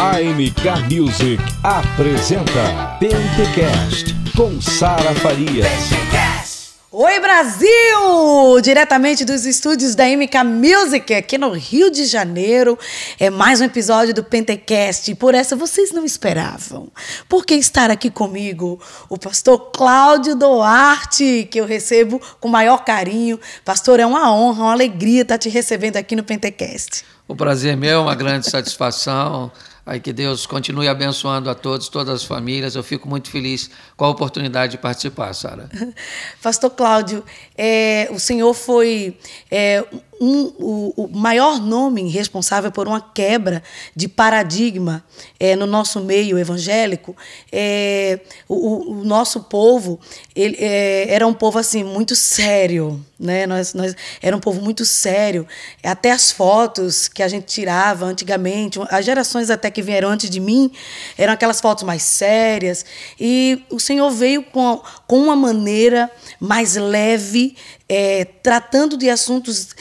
AMK Music apresenta Pentecast com Sara Farias. Oi Brasil! Diretamente dos estúdios da MK Music aqui no Rio de Janeiro. É mais um episódio do Pentecast. E por essa vocês não esperavam. Porque estar aqui comigo o pastor Cláudio Duarte, que eu recebo com o maior carinho. Pastor, é uma honra, uma alegria estar te recebendo aqui no Pentecast. O prazer é meu, uma grande satisfação. Aí que Deus continue abençoando a todos, todas as famílias. Eu fico muito feliz com a oportunidade de participar, Sara. Pastor Cláudio, é, o senhor foi é, um, o, o, maior nome responsável por uma quebra de paradigma é, no nosso meio evangélico. É, o, o, nosso povo ele, é, era um povo assim muito sério, né? Nós, nós era um povo muito sério. Até as fotos que a gente tirava antigamente, as gerações até que vieram antes de mim, eram aquelas fotos mais sérias. E o Senhor veio com, com uma maneira mais leve, é, tratando de assuntos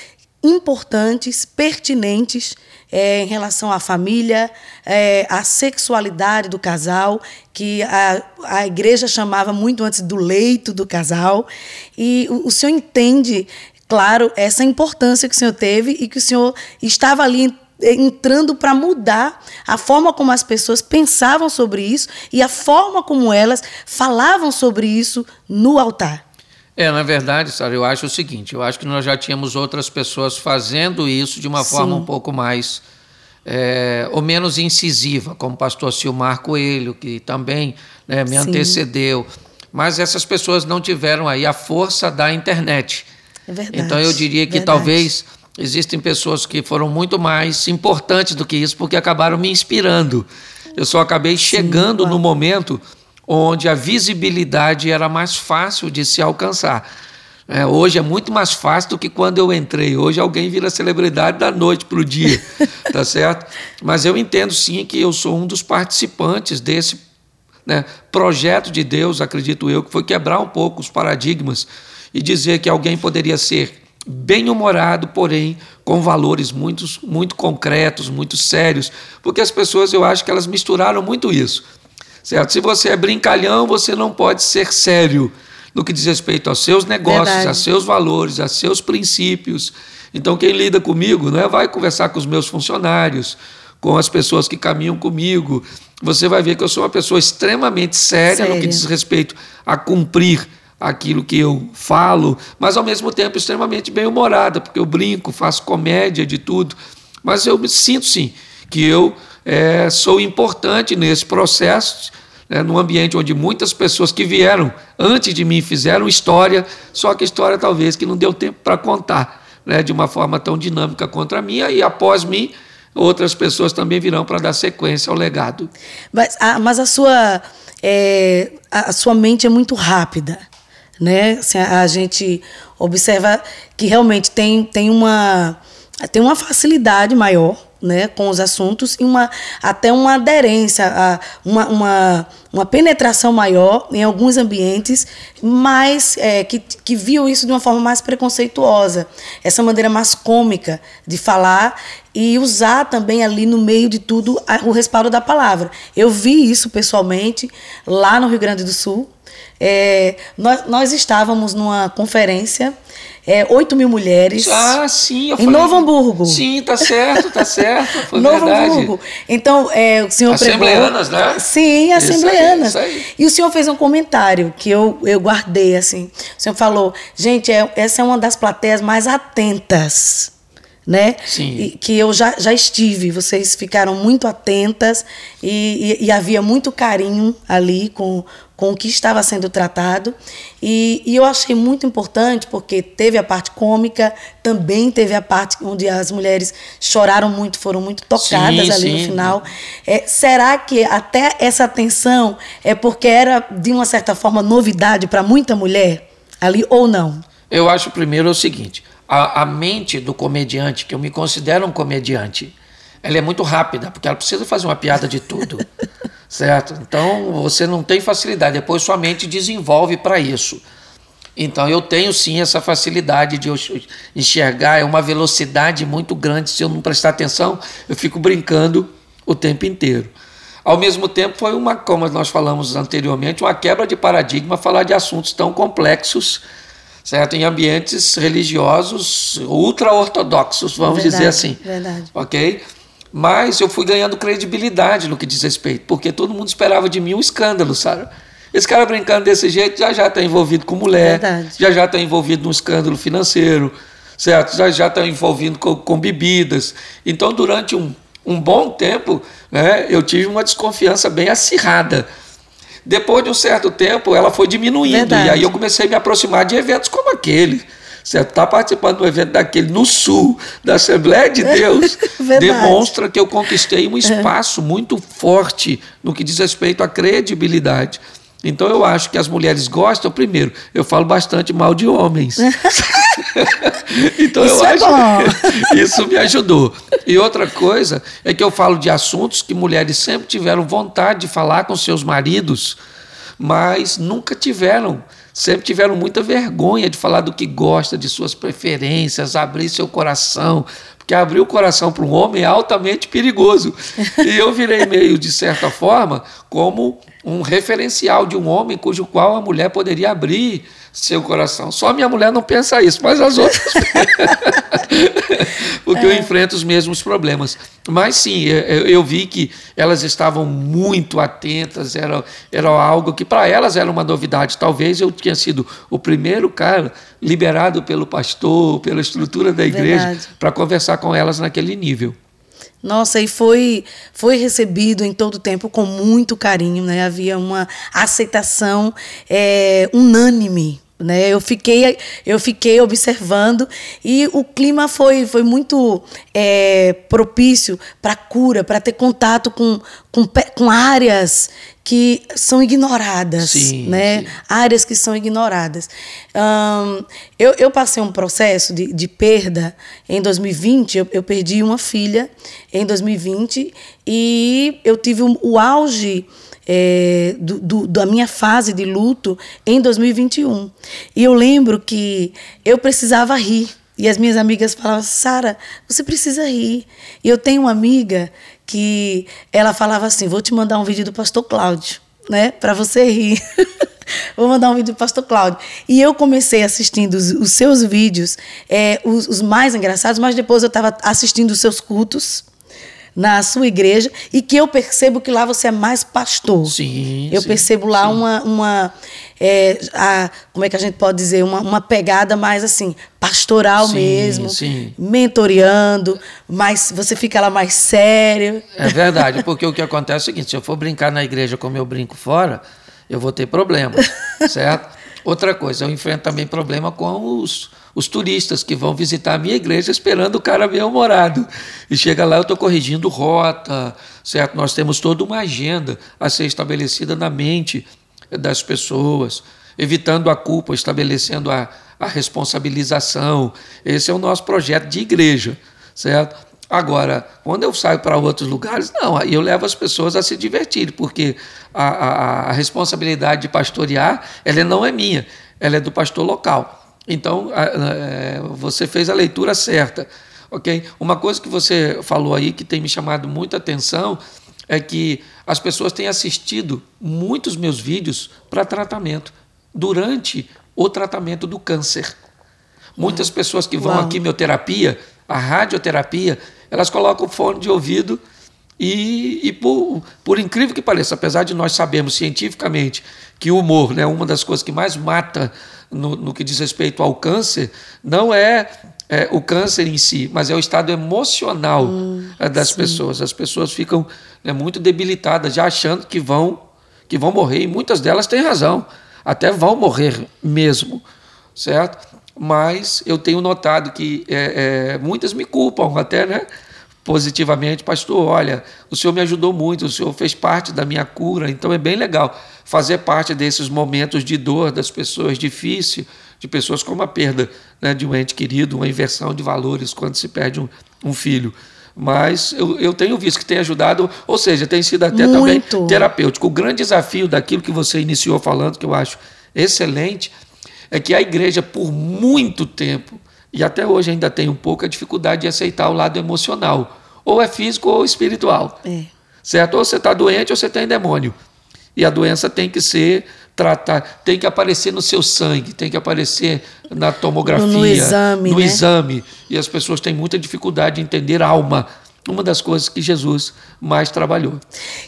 importantes, pertinentes é, em relação à família, é, à sexualidade do casal, que a, a igreja chamava muito antes do leito do casal. E o, o senhor entende, claro, essa importância que o senhor teve e que o senhor estava ali entrando para mudar a forma como as pessoas pensavam sobre isso e a forma como elas falavam sobre isso no altar. É, na verdade, Sara, eu acho o seguinte: eu acho que nós já tínhamos outras pessoas fazendo isso de uma Sim. forma um pouco mais. É, ou menos incisiva, como o pastor Silmar Coelho, que também né, me Sim. antecedeu. Mas essas pessoas não tiveram aí a força da internet. É verdade. Então eu diria que verdade. talvez existem pessoas que foram muito mais importantes do que isso, porque acabaram me inspirando. Eu só acabei chegando Sim, claro. no momento onde a visibilidade era mais fácil de se alcançar. É, hoje é muito mais fácil do que quando eu entrei. Hoje alguém vira celebridade da noite para o dia, tá certo? Mas eu entendo sim que eu sou um dos participantes desse né, projeto de Deus, acredito eu, que foi quebrar um pouco os paradigmas e dizer que alguém poderia ser bem-humorado, porém com valores muito, muito concretos, muito sérios, porque as pessoas, eu acho que elas misturaram muito isso. Certo? Se você é brincalhão, você não pode ser sério no que diz respeito aos seus negócios, Verdade. a seus valores, a seus princípios. Então, quem lida comigo né, vai conversar com os meus funcionários, com as pessoas que caminham comigo. Você vai ver que eu sou uma pessoa extremamente séria Sério? no que diz respeito a cumprir aquilo que eu falo, mas ao mesmo tempo extremamente bem-humorada, porque eu brinco, faço comédia de tudo. Mas eu me sinto sim que eu é, sou importante nesse processo, né, num ambiente onde muitas pessoas que vieram antes de mim fizeram história, só que história talvez que não deu tempo para contar né, de uma forma tão dinâmica contra a minha, e após mim, outras pessoas também virão para dar sequência ao legado. Mas a, mas a sua, é, a sua mente é muito rápida. Né? Assim, a, a gente observa que realmente tem, tem, uma, tem uma facilidade maior né, com os assuntos e uma, até uma aderência, uma, uma, uma penetração maior em alguns ambientes, mas é, que, que viu isso de uma forma mais preconceituosa, essa maneira mais cômica de falar e usar também ali no meio de tudo o respaldo da palavra. Eu vi isso pessoalmente lá no Rio Grande do Sul. É, nós, nós estávamos numa conferência é, 8 mil mulheres. Ah, sim. em falei, Novo Hamburgo. Sim, tá certo, tá certo. Foi Novo verdade. Hamburgo. Então, é, o senhor Assembleanas, pregou, né? Sim, assembleanas. Isso aí, isso aí. E o senhor fez um comentário que eu, eu guardei, assim. O senhor falou, gente, é, essa é uma das plateias mais atentas né? Sim. E, que eu já, já estive. Vocês ficaram muito atentas e, e, e, havia muito carinho ali com, com o que estava sendo tratado. E, e eu achei muito importante porque teve a parte cômica, também teve a parte onde as mulheres choraram muito, foram muito tocadas sim, ali sim. no final. É, será que até essa atenção é porque era, de uma certa forma, novidade para muita mulher ali ou não? Eu acho primeiro o seguinte a, a mente do comediante, que eu me considero um comediante, ela é muito rápida, porque ela precisa fazer uma piada de tudo, certo? Então você não tem facilidade, depois sua mente desenvolve para isso. Então eu tenho sim essa facilidade de enxergar, é uma velocidade muito grande. Se eu não prestar atenção, eu fico brincando o tempo inteiro. Ao mesmo tempo, foi uma, como nós falamos anteriormente, uma quebra de paradigma falar de assuntos tão complexos, certo? Em ambientes religiosos ultra-ortodoxos, vamos verdade, dizer assim. Verdade. Ok? Mas eu fui ganhando credibilidade no que diz respeito, porque todo mundo esperava de mim um escândalo, sabe? Esse cara brincando desse jeito já já está envolvido com mulher, Verdade. já já está envolvido num escândalo financeiro, certo? Já já está envolvido com, com bebidas. Então, durante um, um bom tempo, né, eu tive uma desconfiança bem acirrada. Depois de um certo tempo, ela foi diminuindo. Verdade. E aí eu comecei a me aproximar de eventos como aquele. Você está participando de um evento daquele no sul da Assembleia de Deus, demonstra que eu conquistei um espaço muito forte no que diz respeito à credibilidade. Então eu acho que as mulheres gostam, primeiro, eu falo bastante mal de homens. então eu Isso é acho bom. isso me ajudou. E outra coisa é que eu falo de assuntos que mulheres sempre tiveram vontade de falar com seus maridos, mas nunca tiveram. Sempre tiveram muita vergonha de falar do que gosta, de suas preferências, abrir seu coração. Porque abrir o coração para um homem é altamente perigoso. E eu virei meio, de certa forma, como um referencial de um homem cujo qual a mulher poderia abrir seu coração. Só minha mulher não pensa isso, mas as outras. Porque eu enfrento os mesmos problemas. Mas sim, eu, eu vi que elas estavam muito atentas, era, era algo que para elas era uma novidade. Talvez eu tinha sido o primeiro cara liberado pelo pastor, pela estrutura da igreja, para conversar com elas naquele nível. Nossa, e foi, foi recebido em todo o tempo com muito carinho, né? Havia uma aceitação é, unânime. Né? Eu, fiquei, eu fiquei observando e o clima foi, foi muito é, propício para cura, para ter contato com, com, com áreas que são ignoradas, Sim, né? sim. áreas que são ignoradas. Ahn, eu, eu passei um processo de, de perda em 2020, eu, eu perdi uma filha em 2020 e eu tive o, o auge é, do, do- da minha fase de luto em 2021. E eu lembro que eu precisava rir. E as minhas amigas falavam, Sara, você precisa rir. E eu tenho uma amiga que ela falava assim, vou te mandar um vídeo do pastor Cláudio, né? Para você rir. Vou mandar um vídeo do pastor Cláudio. E eu comecei assistindo os, os seus vídeos, é, os, os mais engraçados, mas depois eu estava assistindo os seus cultos na sua igreja e que eu percebo que lá você é mais pastor. Sim, Eu sim, percebo lá sim. uma, uma é, a, como é que a gente pode dizer, uma, uma pegada mais assim, pastoral Sim, mesmo, sim. mentoreando, mas você fica lá mais sério. É verdade, porque o que acontece é o seguinte: se eu for brincar na igreja como eu brinco fora, eu vou ter problema, certo? Outra coisa, eu enfrento também problema com os, os turistas que vão visitar a minha igreja esperando o cara bem humorado. E chega lá, eu estou corrigindo rota, certo? Nós temos toda uma agenda a ser estabelecida na mente das pessoas, evitando a culpa, estabelecendo a, a responsabilização. Esse é o nosso projeto de igreja, certo? Agora, quando eu saio para outros lugares, não, aí eu levo as pessoas a se divertirem, porque a, a, a responsabilidade de pastorear, ela não é minha, ela é do pastor local. Então, é, você fez a leitura certa, ok? Uma coisa que você falou aí que tem me chamado muita atenção é que as pessoas têm assistido muitos meus vídeos para tratamento, durante o tratamento do câncer. Muitas pessoas que vão Uau. à quimioterapia, à radioterapia, elas colocam fone de ouvido e, e por, por incrível que pareça, apesar de nós sabermos cientificamente que o humor é né, uma das coisas que mais mata no, no que diz respeito ao câncer, não é, é, o câncer em si, mas é o estado emocional eh, das pessoas. As pessoas ficam né, muito debilitadas, já achando que vão, que vão morrer, e muitas delas têm razão, até vão morrer mesmo certo? Mas eu tenho notado que é, é, muitas me culpam até, né? Positivamente, pastor, olha, o senhor me ajudou muito, o senhor fez parte da minha cura, então é bem legal fazer parte desses momentos de dor das pessoas, difícil, de pessoas como a perda né, de um ente querido, uma inversão de valores quando se perde um, um filho. Mas eu, eu tenho visto que tem ajudado, ou seja, tem sido até Muito. também terapêutico. O grande desafio daquilo que você iniciou falando, que eu acho excelente, é que a igreja, por muito tempo, e até hoje ainda tem um pouco a dificuldade de aceitar o lado emocional, ou é físico ou espiritual. É. certo? Ou você está doente ou você tem demônio. E a doença tem que ser tratada, tem que aparecer no seu sangue, tem que aparecer na tomografia, no, no exame. No né? exame. E as pessoas têm muita dificuldade de entender a alma. Uma das coisas que Jesus mais trabalhou.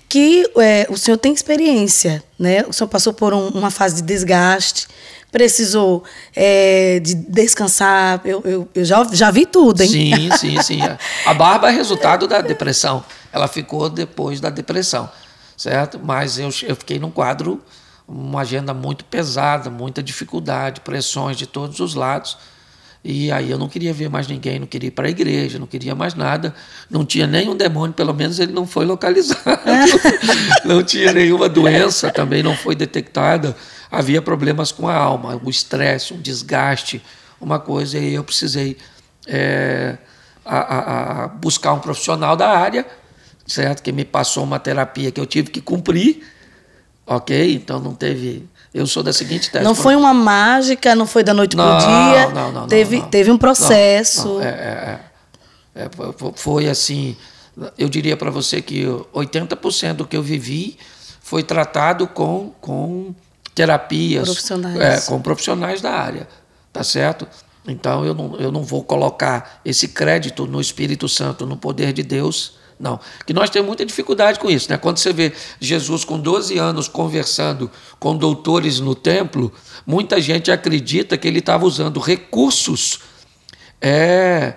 Que é, o senhor tem experiência, né? O senhor passou por um, uma fase de desgaste, precisou é, de descansar. Eu, eu, eu, já, já vi tudo, hein? Sim, sim, sim. A barba é resultado da depressão. Ela ficou depois da depressão, certo? Mas eu, eu fiquei num quadro, uma agenda muito pesada, muita dificuldade, pressões de todos os lados. E aí eu não queria ver mais ninguém, não queria ir para a igreja, não queria mais nada. Não tinha nenhum demônio, pelo menos ele não foi localizado. não tinha nenhuma doença, também não foi detectada. Havia problemas com a alma, o estresse, um desgaste, uma coisa, e eu precisei é, a, a, a buscar um profissional da área, certo? Que me passou uma terapia que eu tive que cumprir, ok? Então não teve eu sou da seguinte tese. Não foi uma mágica, não foi da noite para o dia. Não, não, não. Teve, não, teve um processo. Não, é, é, é, foi assim. Eu diria para você que 80% do que eu vivi foi tratado com, com terapias. Profissionais. É, com profissionais da área. Tá certo? Então eu não, eu não vou colocar esse crédito no Espírito Santo, no poder de Deus não. Que nós temos muita dificuldade com isso. Né? Quando você vê Jesus com 12 anos conversando com doutores no templo, muita gente acredita que ele estava usando recursos é,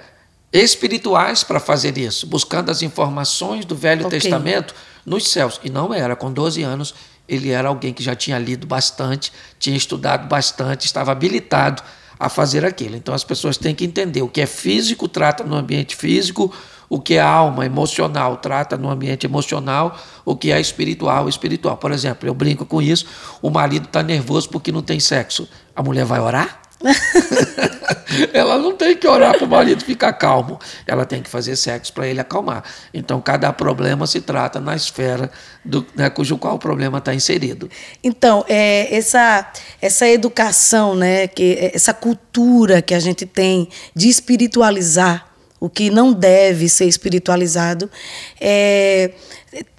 espirituais para fazer isso, buscando as informações do Velho okay. Testamento nos céus. E não era. Com 12 anos, ele era alguém que já tinha lido bastante, tinha estudado bastante, estava habilitado a fazer aquilo. Então as pessoas têm que entender o que é físico trata no ambiente físico, o que é alma emocional trata no ambiente emocional, o que é espiritual espiritual. Por exemplo, eu brinco com isso, o marido está nervoso porque não tem sexo. A mulher vai orar? ela não tem que orar para o marido ficar calmo. Ela tem que fazer sexo para ele acalmar. Então, cada problema se trata na esfera do, né, cujo qual o problema está inserido. Então, é, essa, essa educação, né, que, essa cultura que a gente tem de espiritualizar o que não deve ser espiritualizado. É,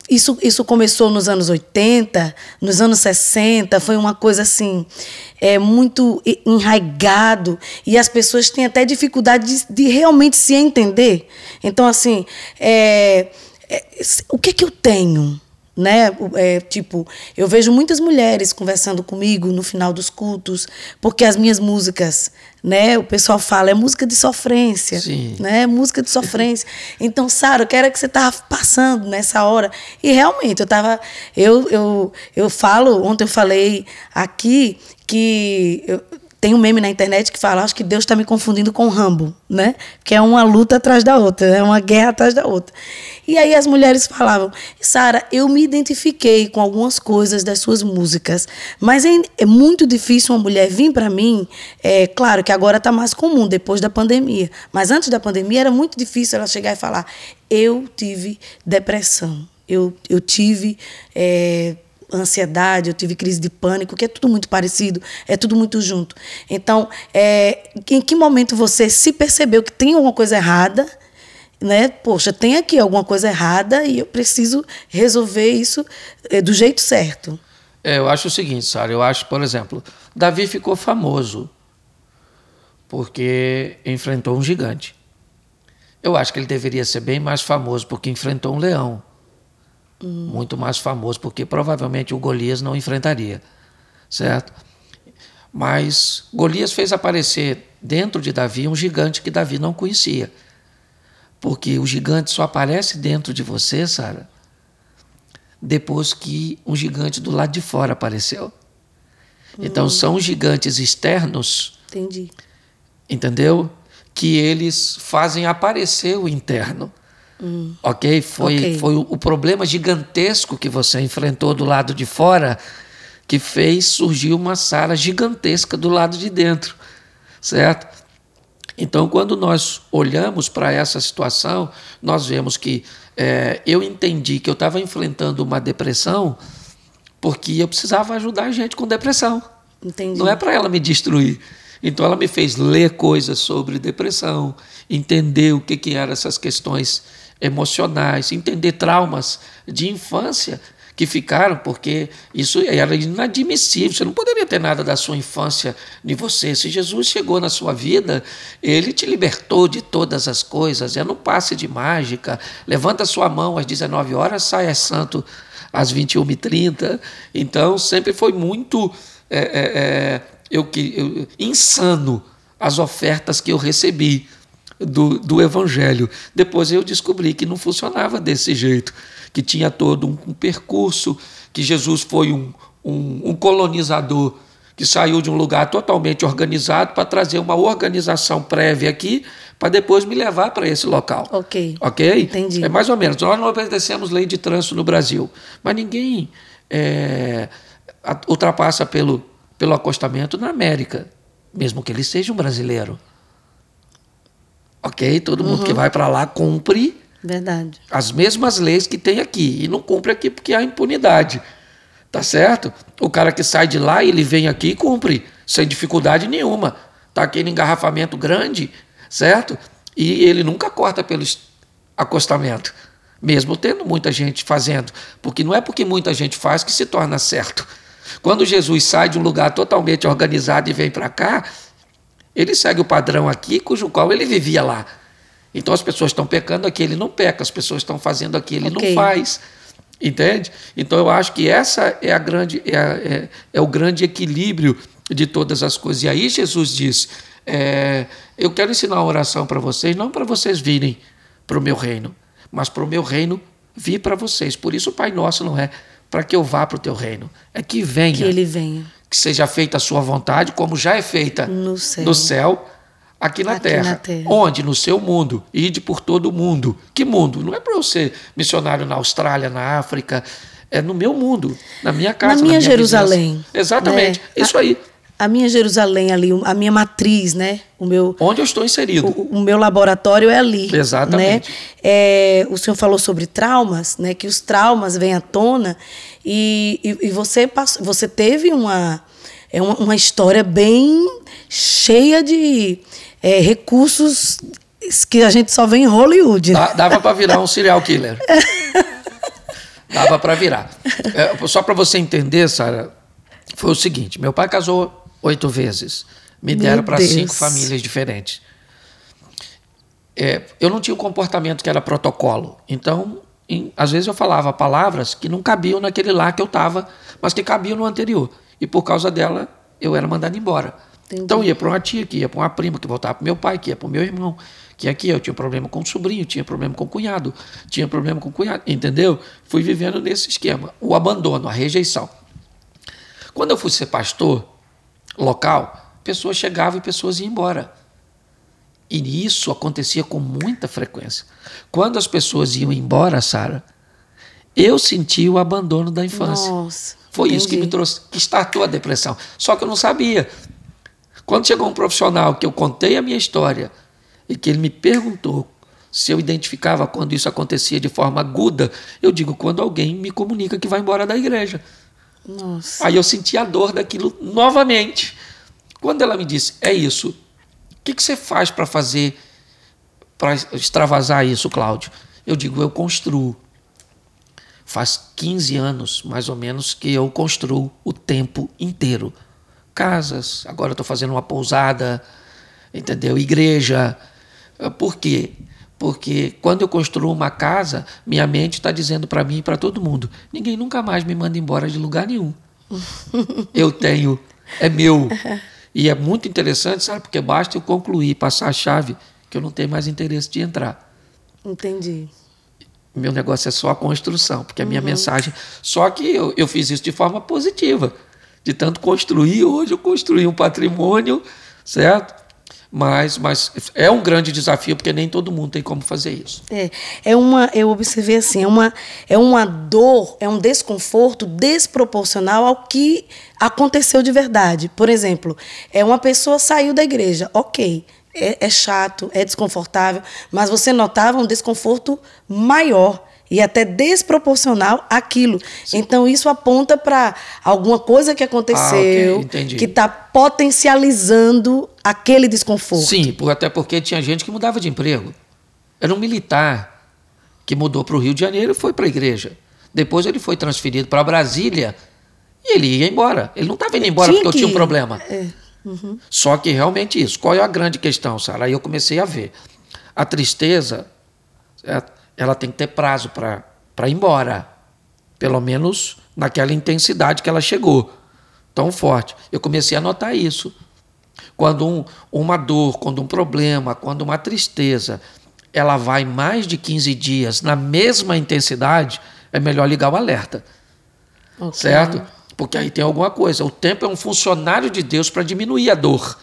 isso, isso começou nos anos 80, nos anos 60, foi uma coisa assim, é, muito enraigado, e as pessoas têm até dificuldade de, de realmente se entender. Então, assim, é, é, o que, é que eu tenho? Né? É, tipo, eu vejo muitas mulheres conversando comigo no final dos cultos, porque as minhas músicas, né? O pessoal fala é música de sofrência, Sim. né? Música de sofrência. Então, Sara, eu quero que você tava passando nessa hora. E realmente eu tava, eu eu eu falo, ontem eu falei aqui que eu, tem um meme na internet que fala, acho que Deus está me confundindo com Rambo, né? Que é uma luta atrás da outra, é uma guerra atrás da outra. E aí as mulheres falavam, Sara, eu me identifiquei com algumas coisas das suas músicas, mas é, é muito difícil uma mulher vir para mim, é claro que agora está mais comum depois da pandemia, mas antes da pandemia era muito difícil ela chegar e falar, eu tive depressão, eu, eu tive é, ansiedade, eu tive crise de pânico, que é tudo muito parecido, é tudo muito junto. Então, é, em que momento você se percebeu que tem alguma coisa errada, né? Poxa, tem aqui alguma coisa errada e eu preciso resolver isso é, do jeito certo. É, eu acho o seguinte, Sara, eu acho, por exemplo, Davi ficou famoso porque enfrentou um gigante. Eu acho que ele deveria ser bem mais famoso porque enfrentou um leão hum. muito mais famoso, porque provavelmente o Golias não enfrentaria, certo? Mas Golias fez aparecer dentro de Davi um gigante que Davi não conhecia. Porque o gigante só aparece dentro de você, Sara, depois que um gigante do lado de fora apareceu. Então hum. são gigantes externos. Entendi. Entendeu? Que eles fazem aparecer o interno. Hum. Ok? Foi, okay. foi o, problema gigantesco que você enfrentou do lado de fora que fez surgir uma sala gigantesca do lado de dentro, certo? Então, quando nós olhamos para essa situação, nós vemos que é, eu entendi que eu estava enfrentando uma depressão porque eu precisava ajudar a gente com depressão. Entendi. Não é para ela me destruir. Então, ela me fez ler coisas sobre depressão, entender o que, que eram essas questões emocionais, entender traumas de infância que ficaram, porque isso era inadmissível. Você não poderia ter nada da sua infância de você. Se Jesus chegou na sua vida, ele te libertou de todas as coisas. É no passe de mágica. Levanta sua mão às 19 horas, sai santo às 21h30. Então, sempre foi muito é, é, eu, eu, insano as ofertas que eu recebi do, do Evangelho. Depois eu descobri que não funcionava desse jeito que tinha todo um, um percurso, que Jesus foi um, um, um colonizador que saiu de um lugar totalmente organizado para trazer uma organização prévia aqui, para depois me levar para esse local. Ok. Ok? Entendi. É mais ou menos. Nós não obedecemos lei de trânsito no Brasil, mas ninguém é, ultrapassa pelo, pelo acostamento na América, mesmo que ele seja um brasileiro. Ok? Todo mundo Uhum. que vai para lá cumpre Verdade. as mesmas leis que tem aqui e não cumpre aqui porque há impunidade. Tá certo? O cara que sai de lá, ele vem aqui e cumpre, sem dificuldade nenhuma. Tá aquele engarrafamento grande, certo? E ele nunca corta pelo acostamento, mesmo tendo muita gente fazendo, porque não é porque muita gente faz que se torna certo. Quando Jesus sai de um lugar totalmente organizado e vem para cá, ele segue o padrão aqui, cujo qual ele vivia lá. Então as pessoas estão pecando aqui, ele não peca, as pessoas estão fazendo aqui, ele Ok. não faz. Entende? Então eu acho que essa é a grande é, a- é- é o grande equilíbrio de todas as coisas. E aí Jesus diz: é, eu quero ensinar uma oração para vocês, não para vocês virem para o meu reino, mas para o meu reino vir para vocês. Por isso o Pai Nosso não é para que eu vá para o teu reino, é que venha Que ele venha. Que seja feita a sua vontade, como já é feita No céu. no céu, aqui, na, Aqui terra. na terra. Onde? No seu mundo. Ide por todo o mundo. Que mundo? Não é para eu ser missionário na Austrália, na África. É no meu mundo, na minha casa. Na minha Jerusalém. vizinhança. Exatamente. né? Isso aí. A minha Jerusalém ali, a minha matriz, né? O meu, Onde eu estou inserido. o, o meu laboratório é ali. Exatamente. Né? É, o senhor falou sobre traumas, né? Que os traumas vêm à tona e, e, e você, passou, você teve uma, é uma, uma história bem cheia de é, recursos que a gente só vê em Hollywood. né? Dava para virar um serial killer. Dava para virar. É, só para você entender, Sara, foi o seguinte: meu pai casou oito vezes. Me deram para cinco famílias diferentes. É, eu não tinha o comportamento que era protocolo. Então, em- às vezes eu falava palavras que não cabiam naquele lá que eu estava, mas que cabiam no anterior. E por causa dela, eu era mandado embora. Entendi. Então ia para uma tia, que ia para uma prima, que voltava para meu pai, que ia para o meu irmão, que aqui eu tinha problema com o sobrinho, tinha problema com o cunhado, tinha problema com o cunhado, entendeu? Fui vivendo nesse esquema, o abandono, a rejeição. Quando eu fui ser pastor local, pessoas chegavam e pessoas iam embora. E isso acontecia com muita frequência. Quando as pessoas iam embora, Sara, eu senti o abandono da infância. Nossa. Foi isso que entendi. me trouxe, que startou a depressão. Só que eu não sabia. Quando chegou um profissional que eu contei a minha história e que ele me perguntou se eu identificava quando isso acontecia de forma aguda, eu digo quando alguém me comunica que vai embora da igreja. Nossa. Aí eu senti a dor daquilo novamente. Quando ela me disse, é isso, o que, que você faz para fazer, para extravasar isso, Cláudio? Eu digo, eu construo. Faz 15 anos, mais ou menos, que eu construo o tempo inteiro. Casas, agora estou fazendo uma pousada, entendeu? Igreja. Por quê? Porque quando eu construo uma casa, minha mente está dizendo para mim e para todo mundo: ninguém nunca mais me manda embora de lugar nenhum. eu tenho, é meu. E é muito interessante, sabe? Porque basta eu concluir, passar a chave, que eu não tenho mais interesse de entrar. Entendi. Meu negócio é só a construção, porque a minha mensagem. Só que eu, eu fiz isso de forma positiva. De tanto construir, hoje eu construí um patrimônio, certo? Mas, mas é um grande desafio, porque nem todo mundo tem como fazer isso. É, é uma, eu observei assim, é uma, é uma dor, é um desconforto desproporcional ao que aconteceu de verdade. Por exemplo, é uma pessoa saiu da igreja, ok, é, é chato, é desconfortável, mas você notava um desconforto maior e até desproporcional àquilo. Então isso aponta para alguma coisa que aconteceu entendi. que está potencializando aquele desconforto. Sim, por- até porque tinha gente que mudava de emprego. Era um militar, que mudou para o Rio de Janeiro e foi para a igreja. Depois ele foi transferido para Brasília e ele ia embora. Ele não estava indo embora Tinha porque eu tinha um que- problema. É. Uhum. Só que realmente isso. Qual é a grande questão, Sara? Aí eu comecei a ver. A tristeza, certo? Ela tem que ter prazo para ir embora. Pelo menos naquela intensidade que ela chegou. Tão forte. Eu comecei a notar isso. Quando um- uma dor, quando um problema, quando uma tristeza, ela vai mais de 15 dias na mesma intensidade, é melhor ligar o alerta Ok. certo? Porque aí tem alguma coisa. O tempo é um funcionário de Deus para diminuir a dor,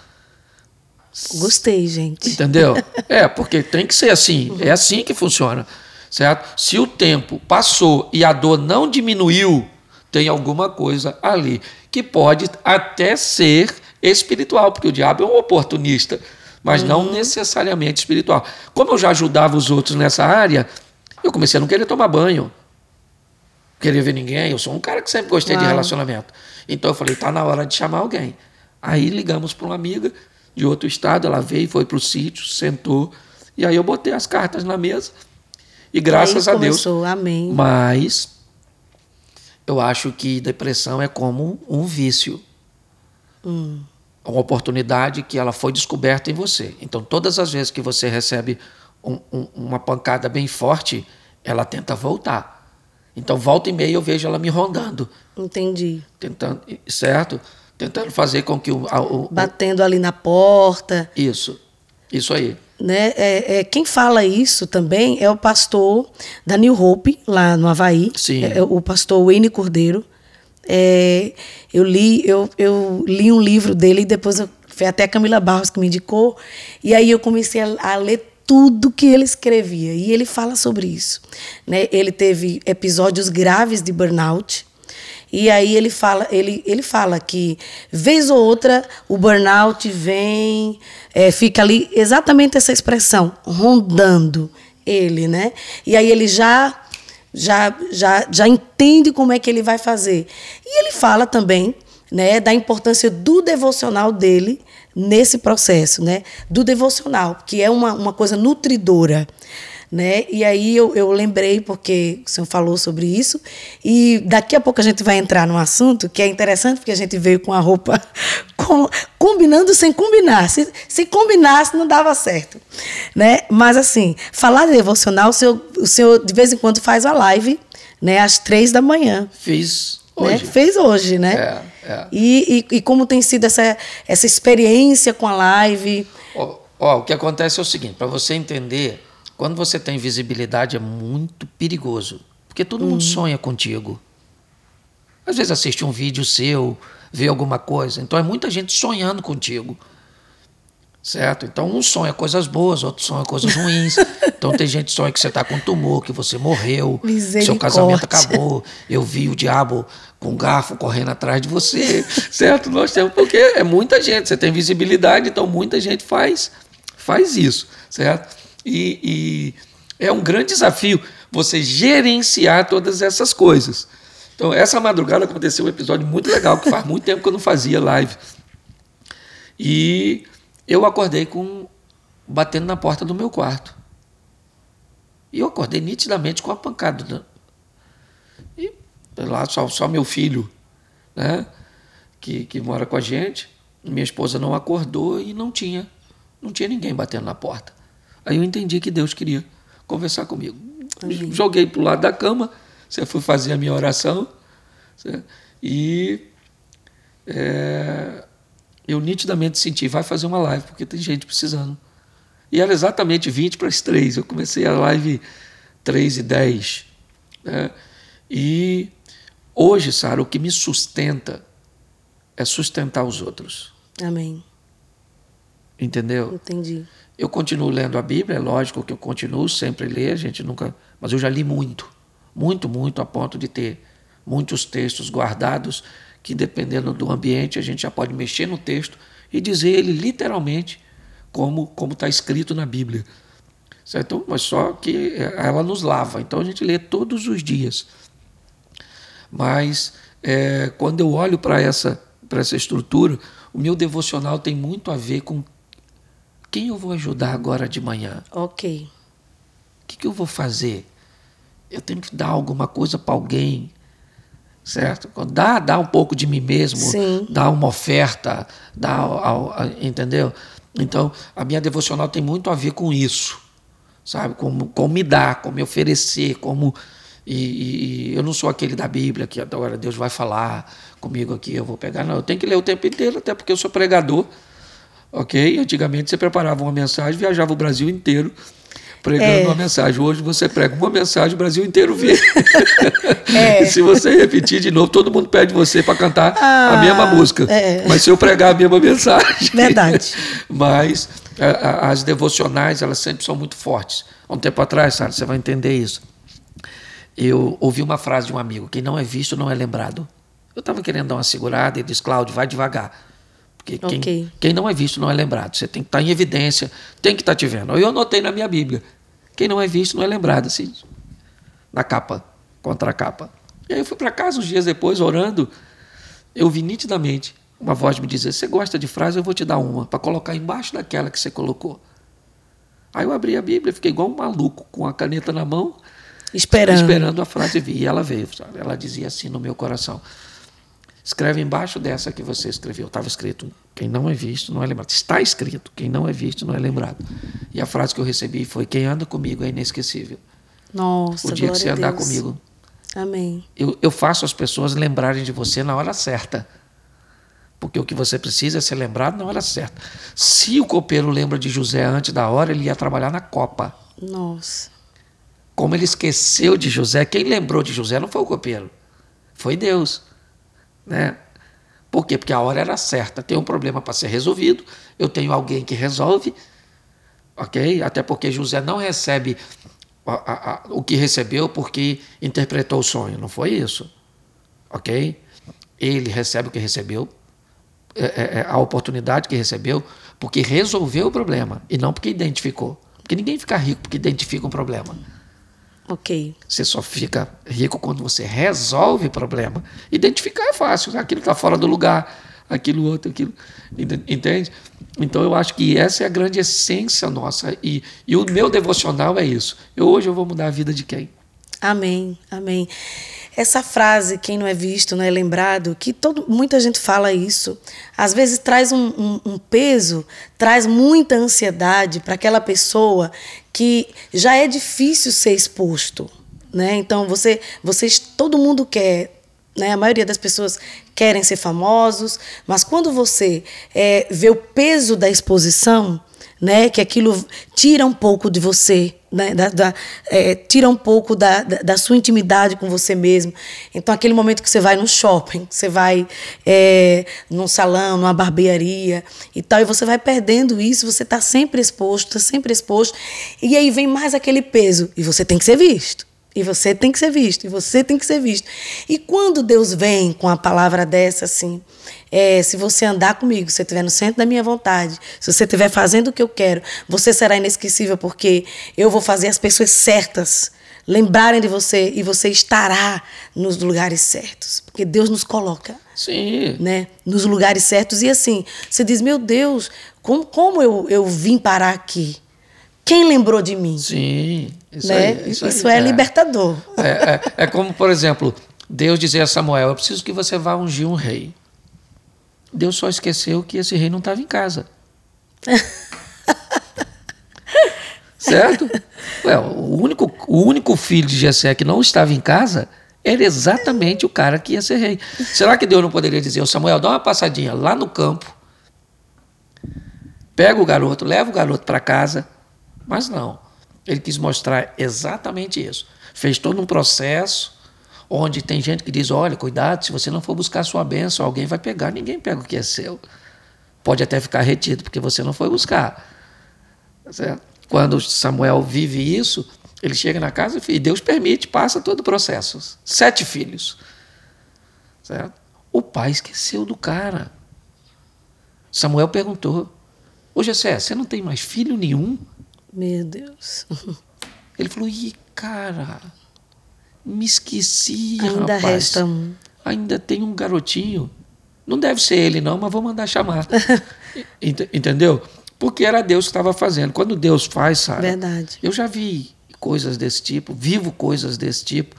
Gostei, gente. entendeu? é, porque tem que ser assim. É assim que funciona, certo? Se o tempo passou e a dor não diminuiu, tem alguma coisa ali que pode até ser espiritual, porque o diabo é um oportunista, mas não necessariamente espiritual. Como eu já ajudava os outros nessa área, eu comecei a não querer tomar banho. querer ver ninguém. Eu sou um cara que sempre gostei de relacionamento. Então eu falei, tá na hora de chamar alguém. Aí ligamos para uma amiga de outro estado, ela veio, foi para o sítio, sentou, e aí eu botei as cartas na mesa. E graças a Deus. começou, Amém. Mas eu acho que depressão é como um vício. Hum. Uma oportunidade que ela foi descoberta em você. Então, todas as vezes que você recebe um- um- uma pancada bem forte, ela tenta voltar. Então, volta e meia eu vejo ela me rondando, Entendi. tentando, certo? Tentando fazer com que o, a- o- o- Batendo ali na porta. isso, isso aí. Né? É, é, quem fala isso também é o pastor da New Hope, lá no Havaí. Sim. É, o pastor Wayne Cordeiro. É, eu, li, eu, eu li um livro dele e depois eu, foi até a Camila Barros que me indicou. E aí eu comecei a, a ler tudo que ele escrevia. E ele fala sobre isso. Né? Ele teve episódios graves de burnout. E aí ele fala, ele, ele fala que vez ou outra o burnout vem, é, fica ali exatamente essa expressão, rondando ele, né? E aí ele já já já já entende como é que ele vai fazer. E ele fala também, né, da importância do devocional dele nesse processo, né? Do devocional, que é uma, uma coisa nutridora né? E aí eu, eu lembrei, porque o senhor falou sobre isso, e daqui a pouco a gente vai entrar num assunto que é interessante, porque a gente veio com a roupa com- combinando sem combinar. Se, se combinasse, não dava certo. Né? Mas assim, falar de devocional, o senhor, o senhor de vez em quando faz a live, né? Às três da manhã. Fiz Né? hoje. Fez hoje, né? É, é. E, e, e como tem sido essa, essa experiência com a live. Ó, ó, o que acontece é o seguinte, para você entender, quando você tem visibilidade é muito perigoso, porque todo mundo sonha contigo. Às vezes assiste um vídeo seu, vê alguma coisa, então é muita gente sonhando contigo. Certo? Então um sonha coisas boas, outro sonha coisas ruins. Então tem gente que sonha que você está com tumor, que você morreu, seu casamento acabou. Eu vi o diabo com um garfo correndo atrás de você, certo? Nós temos porque é muita gente, você tem visibilidade, então muita gente faz faz isso, certo? E, e é um grande desafio você gerenciar todas essas coisas. Então essa madrugada aconteceu um episódio muito legal que faz muito tempo que eu não fazia live. E eu acordei com batendo na porta do meu quarto. E eu acordei nitidamente com a pancada. E lá só, só meu filho, né? Que, que mora com a gente. Minha esposa não acordou e não tinha. Não tinha ninguém batendo na porta. Aí eu entendi que Deus queria conversar comigo. Joguei para o lado da cama, você fui fazer a minha oração. certo? E é, eu nitidamente senti, vai fazer uma live, porque tem gente precisando. E era exatamente 20 para as 3. Eu comecei a live 3 e 10. Né? E hoje, Sara, o que me sustenta é sustentar os outros. Amém. Entendeu? Entendi. Eu continuo lendo a Bíblia, é lógico que eu continuo sempre a ler, a gente nunca. Mas eu já li muito, muito, muito, a ponto de ter muitos textos guardados que, dependendo do ambiente, a gente já pode mexer no texto e dizer ele literalmente como como está escrito na Bíblia. Certo? Mas só que ela nos lava, então a gente lê todos os dias. Mas é, quando eu olho para essa, para essa estrutura, o meu devocional tem muito a ver com quem eu vou ajudar agora de manhã? Ok. O que, que eu vou fazer? eu tenho que dar alguma coisa para alguém, certo? Dá, dá um pouco de mim mesmo, Sim. dá uma oferta, dá, ao- a- entendeu? Então, a minha devocional tem muito a ver com isso, sabe? Como, como me dar, como me oferecer, como e- e eu não sou aquele da Bíblia que agora Deus vai falar comigo aqui, eu vou pegar, não. Eu tenho que ler o tempo inteiro, até porque eu sou pregador, ok? Antigamente você preparava uma mensagem, viajava o Brasil inteiro pregando É. uma mensagem. Hoje você prega uma mensagem, o Brasil inteiro vê. É. Se você repetir de novo, todo mundo pede você para cantar a Ah, mesma música. é. Mas se eu pregar a mesma mensagem. Verdade. Mas a- a- as devocionais, elas sempre são muito fortes. Há um tempo atrás, Sara, você vai entender isso. Eu ouvi uma frase de um amigo: quem não é visto não é lembrado. Eu estava querendo dar uma segurada e disse: Cláudio, vai devagar. Porque quem, quem não é visto não é lembrado. Você tem que estar em evidência, tem que estar te vendo. Eu anotei na minha Bíblia: quem não é visto não é lembrado. Assim, na capa, contra a capa. E aí eu fui para casa uns dias depois, orando, eu vi nitidamente uma voz me dizer: Você gosta de frase? Eu vou te dar uma, para colocar embaixo daquela que você colocou. Aí eu abri a Bíblia, fiquei igual um maluco, com a caneta na mão, Esperando. esperando a frase vir. E ela veio, sabe? Ela dizia assim no meu coração: Escreve embaixo dessa que você escreveu. Estava escrito: Quem não é visto não é lembrado. Está escrito: Quem não é visto não é lembrado. E a frase que eu recebi foi: Quem anda comigo é inesquecível. Nossa, o dia que você andar comigo, Amém. eu, eu faço as pessoas lembrarem de você na hora certa. Porque o que você precisa é ser lembrado na hora certa. Se o copeiro lembra de José antes da hora, ele ia trabalhar na Copa. Nossa. Como ele esqueceu de José, quem lembrou de José não foi o copeiro, foi Deus. Né? Por quê? Porque a hora era certa. Tem um problema para ser resolvido, eu tenho alguém que resolve, ok? Até porque José não recebe a- a- a- o que recebeu porque interpretou o sonho, não foi isso, ok? Ele recebe o que recebeu, é, é, é, a oportunidade que recebeu, porque resolveu o problema e não porque identificou. Porque ninguém fica rico porque identifica um problema. Ok. Você só fica rico quando você resolve o problema. Identificar é fácil, aquilo está fora do lugar, aquilo outro, aquilo. ente- Entende? Então eu acho que essa é a grande essência nossa. E, e o meu devocional é isso. Eu, hoje eu vou mudar a vida de quem? Amém, amém. Essa frase, quem não é visto não é lembrado, que todo, muita gente fala isso, às vezes traz um, um- um peso, traz muita ansiedade para aquela pessoa que já é difícil ser exposto. Né? Então, você, vocês, todo mundo quer né? A maioria das pessoas querem ser famosos, mas quando você é, vê o peso da exposição, né, que aquilo tira um pouco de você, né, da, da- é, tira um pouco da, da, sua intimidade com você mesmo. Então, aquele momento que você vai no shopping, você vai é, num salão, numa barbearia e tal, e você vai perdendo isso, você está sempre exposto, está sempre exposto, e aí vem mais aquele peso, e você tem que ser visto. E você tem que ser visto, e você tem que ser visto. E quando Deus vem com a palavra dessa, assim, é, se você andar comigo, se você estiver no centro da minha vontade, se você estiver fazendo o que eu quero, você será inesquecível, porque eu vou fazer as pessoas certas lembrarem de você e você estará nos lugares certos. Porque Deus nos coloca Sim. né, nos lugares certos. E assim, você diz, meu Deus, como, como eu, eu vim parar aqui? Quem lembrou de mim? Sim. Isso, né? aí, Isso, isso, aí, é, libertador. É, é, é como, por exemplo, Deus dizer a Samuel: Eu preciso que você vá ungir um rei. Deus só esqueceu que esse rei não estava em casa. certo? Ué, o, único, o único filho de Jessé que não estava em casa era exatamente o cara que ia ser rei. Será que Deus não poderia dizer: "Ô, Samuel, dá uma passadinha lá no campo, pega o garoto, leva o garoto para casa? Mas não. Ele quis mostrar exatamente isso. Fez todo um processo onde tem gente que diz: olha, cuidado, se você não for buscar sua bênção, alguém vai pegar. Ninguém pega o que é seu. Pode até ficar retido, porque você não foi buscar. Certo? Quando Samuel vive isso, ele chega na casa e Deus permite, passa todo o processo. Sete filhos. Certo? O pai esqueceu do cara. Samuel perguntou: Ô Jessé, você não tem mais filho nenhum? Meu Deus. Ele falou: Ih, cara, me esqueci, Ainda rapaz. resta um. Ainda tem um garotinho. Não deve ser ele, não, mas vou mandar chamar. Ent- Entendeu? Porque era Deus que estava fazendo. Quando Deus faz, sabe? Verdade. Eu já vi coisas desse tipo, vivo coisas desse tipo,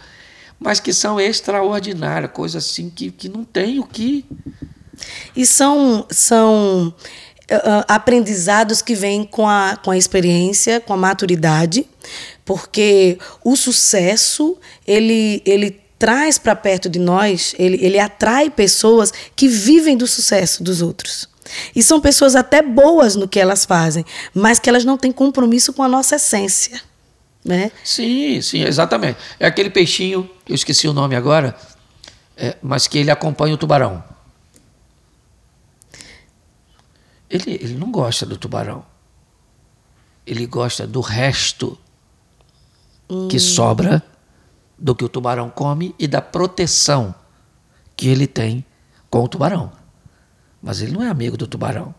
mas que são extraordinárias, coisas assim que, que não tem o que. E são, são aprendizados que vêm com a, com a experiência, com a maturidade, porque o sucesso, ele, ele traz para perto de nós, ele, ele atrai pessoas que vivem do sucesso dos outros. E são pessoas até boas no que elas fazem, mas que elas não têm compromisso com a nossa essência. Né? Sim, sim, exatamente. É aquele peixinho, eu esqueci o nome agora, é, mas que ele acompanha o tubarão. Ele, ele não gosta do tubarão. Ele gosta do resto hum. que sobra do que o tubarão come e da proteção que ele tem com o tubarão. Mas ele não é amigo do tubarão.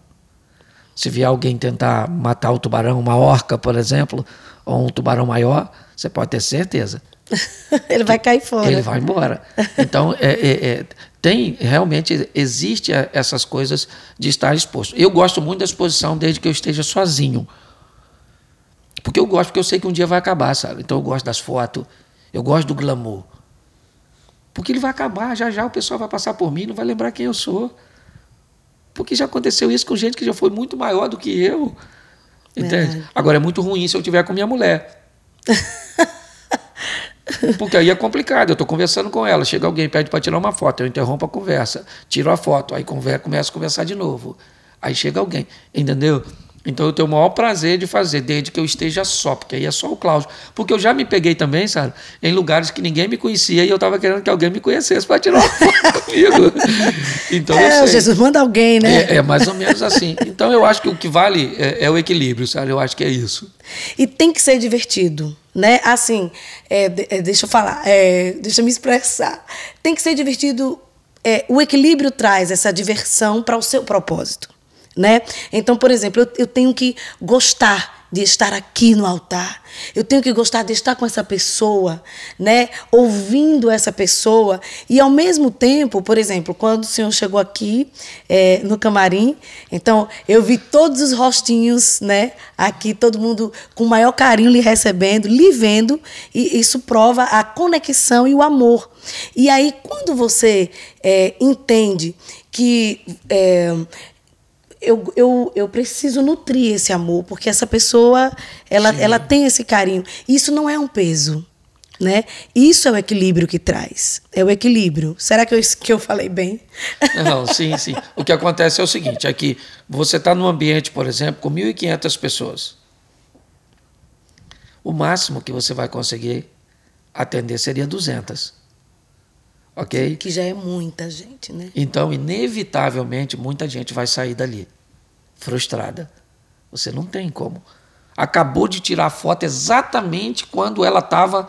Se vier alguém tentar matar o tubarão, uma orca, por exemplo, ou um tubarão maior, você pode ter certeza. ele vai cair fora. Ele vai embora. Então, é, é, é, tem realmente existe essas coisas de estar exposto. Eu gosto muito da exposição desde que eu esteja sozinho. Porque eu gosto, porque eu sei que um dia vai acabar, sabe? Então eu gosto das fotos, eu gosto do glamour. Porque ele vai acabar, já já o pessoal vai passar por mim, não vai lembrar quem eu sou. Porque já aconteceu isso com gente que já foi muito maior do que eu. Entende? Agora é muito ruim se eu tiver com minha mulher. Porque aí é complicado. Eu estou conversando com ela, chega alguém, pede para tirar uma foto, eu interrompo a conversa, tiro a foto, aí conversa, começo a conversar de novo. Aí chega alguém, entendeu? Então eu tenho o maior prazer de fazer, desde que eu esteja só, porque aí é só o Cláudio. Porque eu já me peguei também, sabe, em lugares que ninguém me conhecia e eu estava querendo que alguém me conhecesse para tirar uma foto comigo. Então é, eu sei. Jesus manda alguém, né? É, é, mais ou menos assim. Então eu acho que o que vale é, é, o equilíbrio, sabe? Eu acho que é isso. E tem que ser divertido, né? Assim, é, é deixa eu falar, é, deixa eu me expressar. Tem que ser divertido. o equilíbrio traz essa diversão para o seu propósito né? Então, por exemplo, eu, eu tenho que gostar de estar aqui no altar. Eu tenho que gostar de estar com essa pessoa, né? Ouvindo essa pessoa. E ao mesmo tempo, por exemplo, quando o senhor chegou aqui é, no camarim, então eu vi todos os rostinhos, né? Aqui, todo mundo com o maior carinho lhe recebendo, lhe vendo, e isso prova a conexão e o amor. E aí, quando você é, entende que é, eu, eu, eu preciso nutrir esse amor, porque essa pessoa, ela, ela tem esse carinho. Isso não é um peso, né? Isso é o equilíbrio que traz. É o equilíbrio. Será que eu, que eu falei bem? Não, sim, sim. O que acontece é o seguinte, é que você está num ambiente, por exemplo, com 1.500 pessoas. O máximo que você vai conseguir atender seria 200. Ok? Que já é muita gente, né? Então, inevitavelmente, muita gente vai sair dali frustrada. Você não tem como. Acabou de tirar a foto exatamente quando ela estava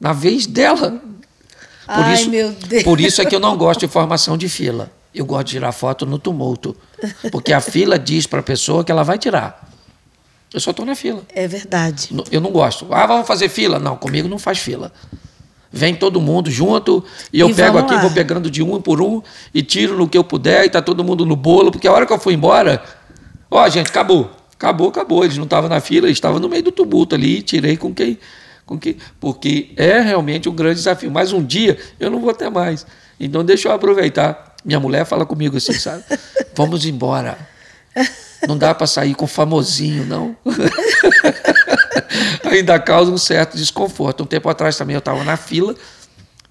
na vez dela. Por Ai, isso, meu Deus. Por isso é que eu não gosto de formação de fila. Eu gosto de tirar foto no tumulto. Porque a fila diz para a pessoa que ela vai tirar. Eu só estou na fila. É verdade. Eu não gosto. Ah, vamos fazer fila? Não, comigo não faz fila. Vem todo mundo junto e eu e pego aqui, lá. vou pegando de um por um e tiro no que eu puder e tá todo mundo no bolo, porque a hora que eu fui embora, Ó, gente, acabou. Acabou, acabou. Eles não estavam na fila, eles estavam no meio do tumulto ali, tirei com quem. Com quem porque é realmente um grande desafio. Mas um dia eu não vou ter mais. Então deixa eu aproveitar. Minha mulher fala comigo assim, sabe? Vamos embora. Não dá para sair com famosinho, não. Ainda causa um certo desconforto. Um tempo atrás também eu estava na fila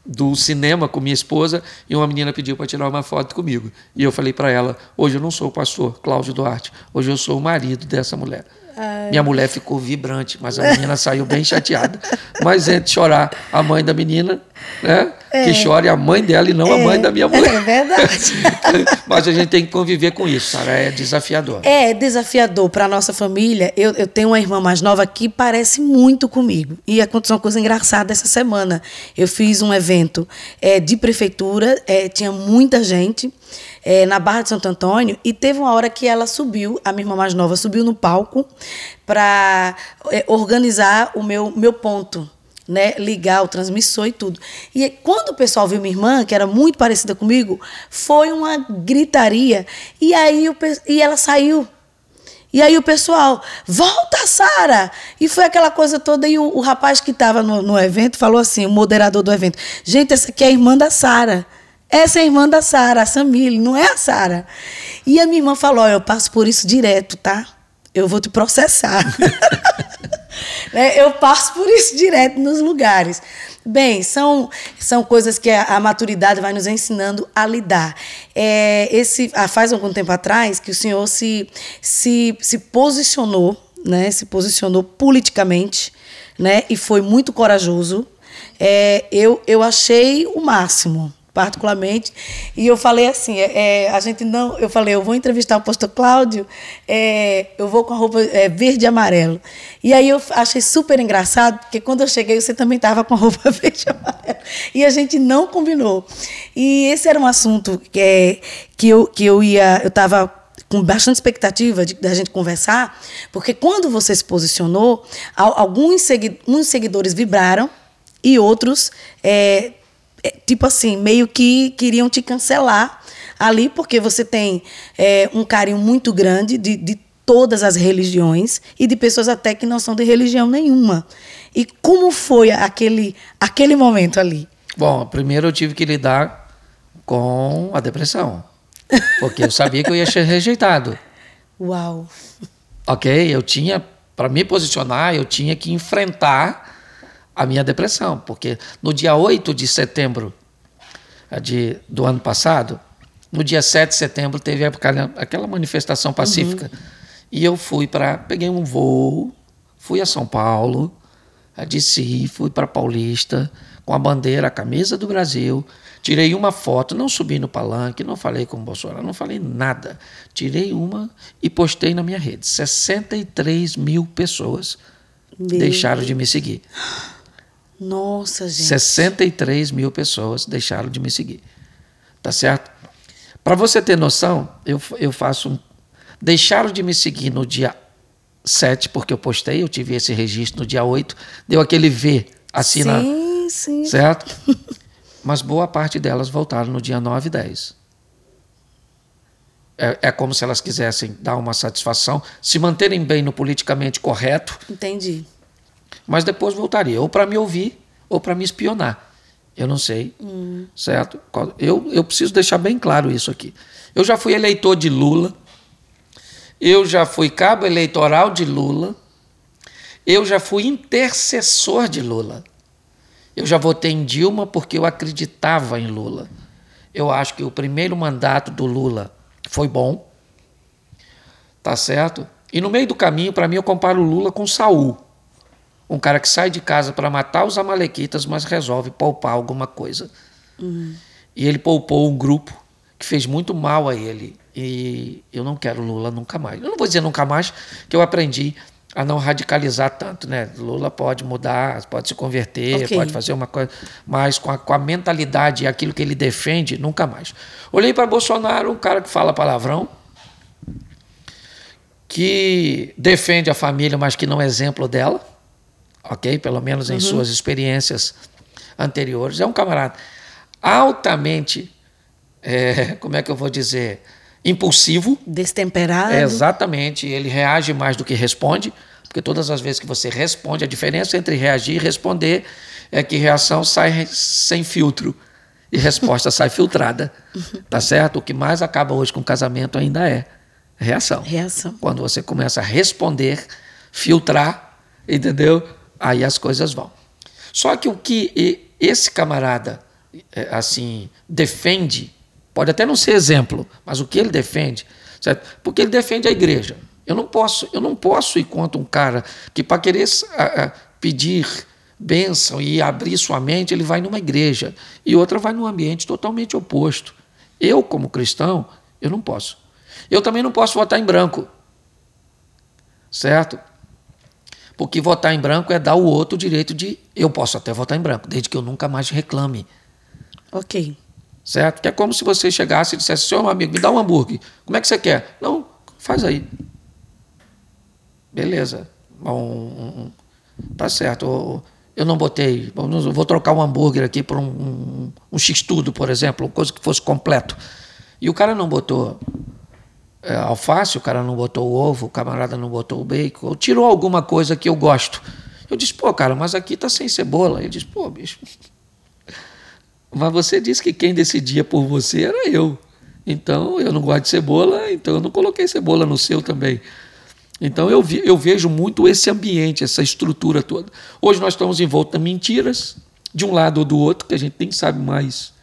do cinema com minha esposa e uma menina pediu para tirar uma foto comigo. E eu falei para ela: hoje eu não sou o pastor Cláudio Duarte, hoje eu sou o marido dessa mulher. Ai. Minha mulher ficou vibrante, mas a menina saiu bem chateada. Mas entre chorar a mãe da menina, né? É. Que chore a mãe dela e não é. a mãe da minha mulher. É verdade. mas a gente tem que conviver com isso, Sara. É desafiador. É desafiador para a nossa família. Eu, eu tenho uma irmã mais nova que parece muito comigo. E aconteceu uma coisa engraçada essa semana. Eu fiz um evento é, de prefeitura, é, tinha muita gente é, na Barra de Santo Antônio e teve uma hora que ela subiu, a minha irmã mais nova subiu no palco para é, organizar o meu, meu ponto. Né, ligar o transmissor e tudo. E quando o pessoal viu minha irmã, que era muito parecida comigo, foi uma gritaria. E aí o, e ela saiu. E aí o pessoal, volta, Sara! E foi aquela coisa toda. E o, o rapaz que estava no, no, evento falou assim: o moderador do evento, gente, essa aqui é a irmã da Sara. Essa é a irmã da Sara, a Samile, não é a Sara. E a minha irmã falou: eu passo por isso direto, tá? Eu vou te processar. né? Eu passo por isso direto nos lugares. Bem, são, são coisas que a, a maturidade vai nos ensinando a lidar. É, esse, ah, faz algum tempo atrás que o senhor se, se, se posicionou, né? se posicionou politicamente né? e foi muito corajoso. É, eu, eu achei o máximo particularmente. E eu falei assim, é, é, a gente não, eu falei, eu vou entrevistar o pastor Cláudio, é, eu vou com a roupa é, verde e amarelo. E aí eu achei super engraçado, porque quando eu cheguei você também estava com a roupa verde e amarelo. E a gente não combinou. E esse era um assunto que, é, que eu que eu ia, eu estava com bastante expectativa de da gente conversar, porque quando você se posicionou, alguns seguidores vibraram e outros é, tipo assim, meio que queriam te cancelar ali, porque você tem é, um carinho muito grande de, de todas as religiões e de pessoas até que não são de religião nenhuma. E como foi aquele, aquele momento ali? Bom, primeiro eu tive que lidar com a depressão, porque eu sabia que eu ia ser rejeitado. Uau! Ok, eu tinha, para me posicionar, eu tinha que enfrentar a minha depressão, porque no dia 8 de setembro de, do ano passado, no dia 7 de setembro teve aquela manifestação pacífica. Uhum. E eu fui para. Peguei um voo, fui a São Paulo, desci, fui para Paulista, com a bandeira, a camisa do Brasil. Tirei uma foto, não subi no palanque, não falei com o Bolsonaro, não falei nada. Tirei uma e postei na minha rede. 63 mil pessoas deixaram de me seguir. Nossa, gente. 63 mil pessoas deixaram de me seguir. Tá certo? Para você ter noção, eu, eu faço um. Deixaram de me seguir no dia 7, porque eu postei, eu tive esse registro no dia 8, deu aquele V assim sim, Sim, Certo? Mas boa parte delas voltaram no dia 9 e 10. É, é como se elas quisessem dar uma satisfação, se manterem bem no politicamente correto. Entendi mas depois voltaria, ou para me ouvir, ou para me espionar. Eu não sei, hum. certo? Eu, eu preciso deixar bem claro isso aqui. Eu já fui eleitor de Lula, eu já fui cabo eleitoral de Lula, eu já fui intercessor de Lula. Eu já votei em Dilma porque eu acreditava em Lula. Eu acho que o primeiro mandato do Lula foi bom, tá certo? E no meio do caminho, para mim, eu comparo o Lula com Saul. Um cara que sai de casa para matar os amalequitas, mas resolve poupar alguma coisa. Uhum. E ele poupou um grupo que fez muito mal a ele. E eu não quero Lula nunca mais. Eu não vou dizer nunca mais, que eu aprendi a não radicalizar tanto, né? Lula pode mudar, pode se converter, okay. pode fazer uma coisa, mas com a, com a mentalidade e aquilo que ele defende, nunca mais. Olhei para Bolsonaro, um cara que fala palavrão, que defende a família, mas que não é exemplo dela ok? Pelo menos em uhum. suas experiências anteriores. É um camarada altamente, é, como é que eu vou dizer, impulsivo. Destemperado. É, exatamente. Ele reage mais do que responde, porque todas as vezes que você responde, a diferença entre reagir e responder é que reação sai sem filtro e resposta sai filtrada. Tá certo? O que mais acaba hoje com casamento ainda é reação. Reação. Quando você começa a responder, filtrar, entendeu? Aí as coisas vão. Só que o que esse camarada é, assim defende pode até não ser exemplo, mas o que ele defende, certo? Porque ele defende a igreja. Eu não posso, eu não posso ir contra um cara que para querer pedir bênção e abrir sua mente, ele vai numa igreja e outra vai num ambiente totalmente oposto. Eu, como cristão, eu não posso. Eu também não posso votar em branco. Certo? Porque votar em branco é dar ao outro o direito de. Eu posso até votar em branco, desde que eu nunca mais reclame. Ok. Certo? Que é como se você chegasse e dissesse: seu amigo, me dá um hambúrguer. Como é que você quer? Não, faz aí. Beleza. Bom, tá certo. Eu não botei. Vou trocar um hambúrguer aqui por um, um, um X-tudo, por exemplo, uma coisa que fosse completo. E o cara não botou é, alface, o cara não botou o ovo, o camarada não botou o bacon, ou tirou alguma coisa que eu gosto. Eu disse, pô, cara, mas aqui tá sem cebola. Ele disse, pô, bicho. Mas você disse que quem decidia por você era eu. Então eu não gosto de cebola, então eu não coloquei cebola no seu também. Então eu, vi, eu vejo muito esse ambiente, essa estrutura toda. Hoje nós estamos envoltos em mentiras, de um lado ou do outro, que a gente nem sabe mais.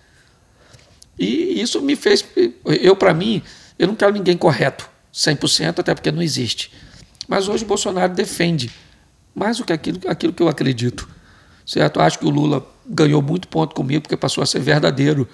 E isso me fez. Eu, para mim, eu não quero ninguém correto, 100%, até porque não existe. Mas hoje o Bolsonaro defende mais do que aquilo, aquilo que eu acredito. Certo? Eu acho que o Lula ganhou muito ponto comigo porque passou a ser verdadeiro.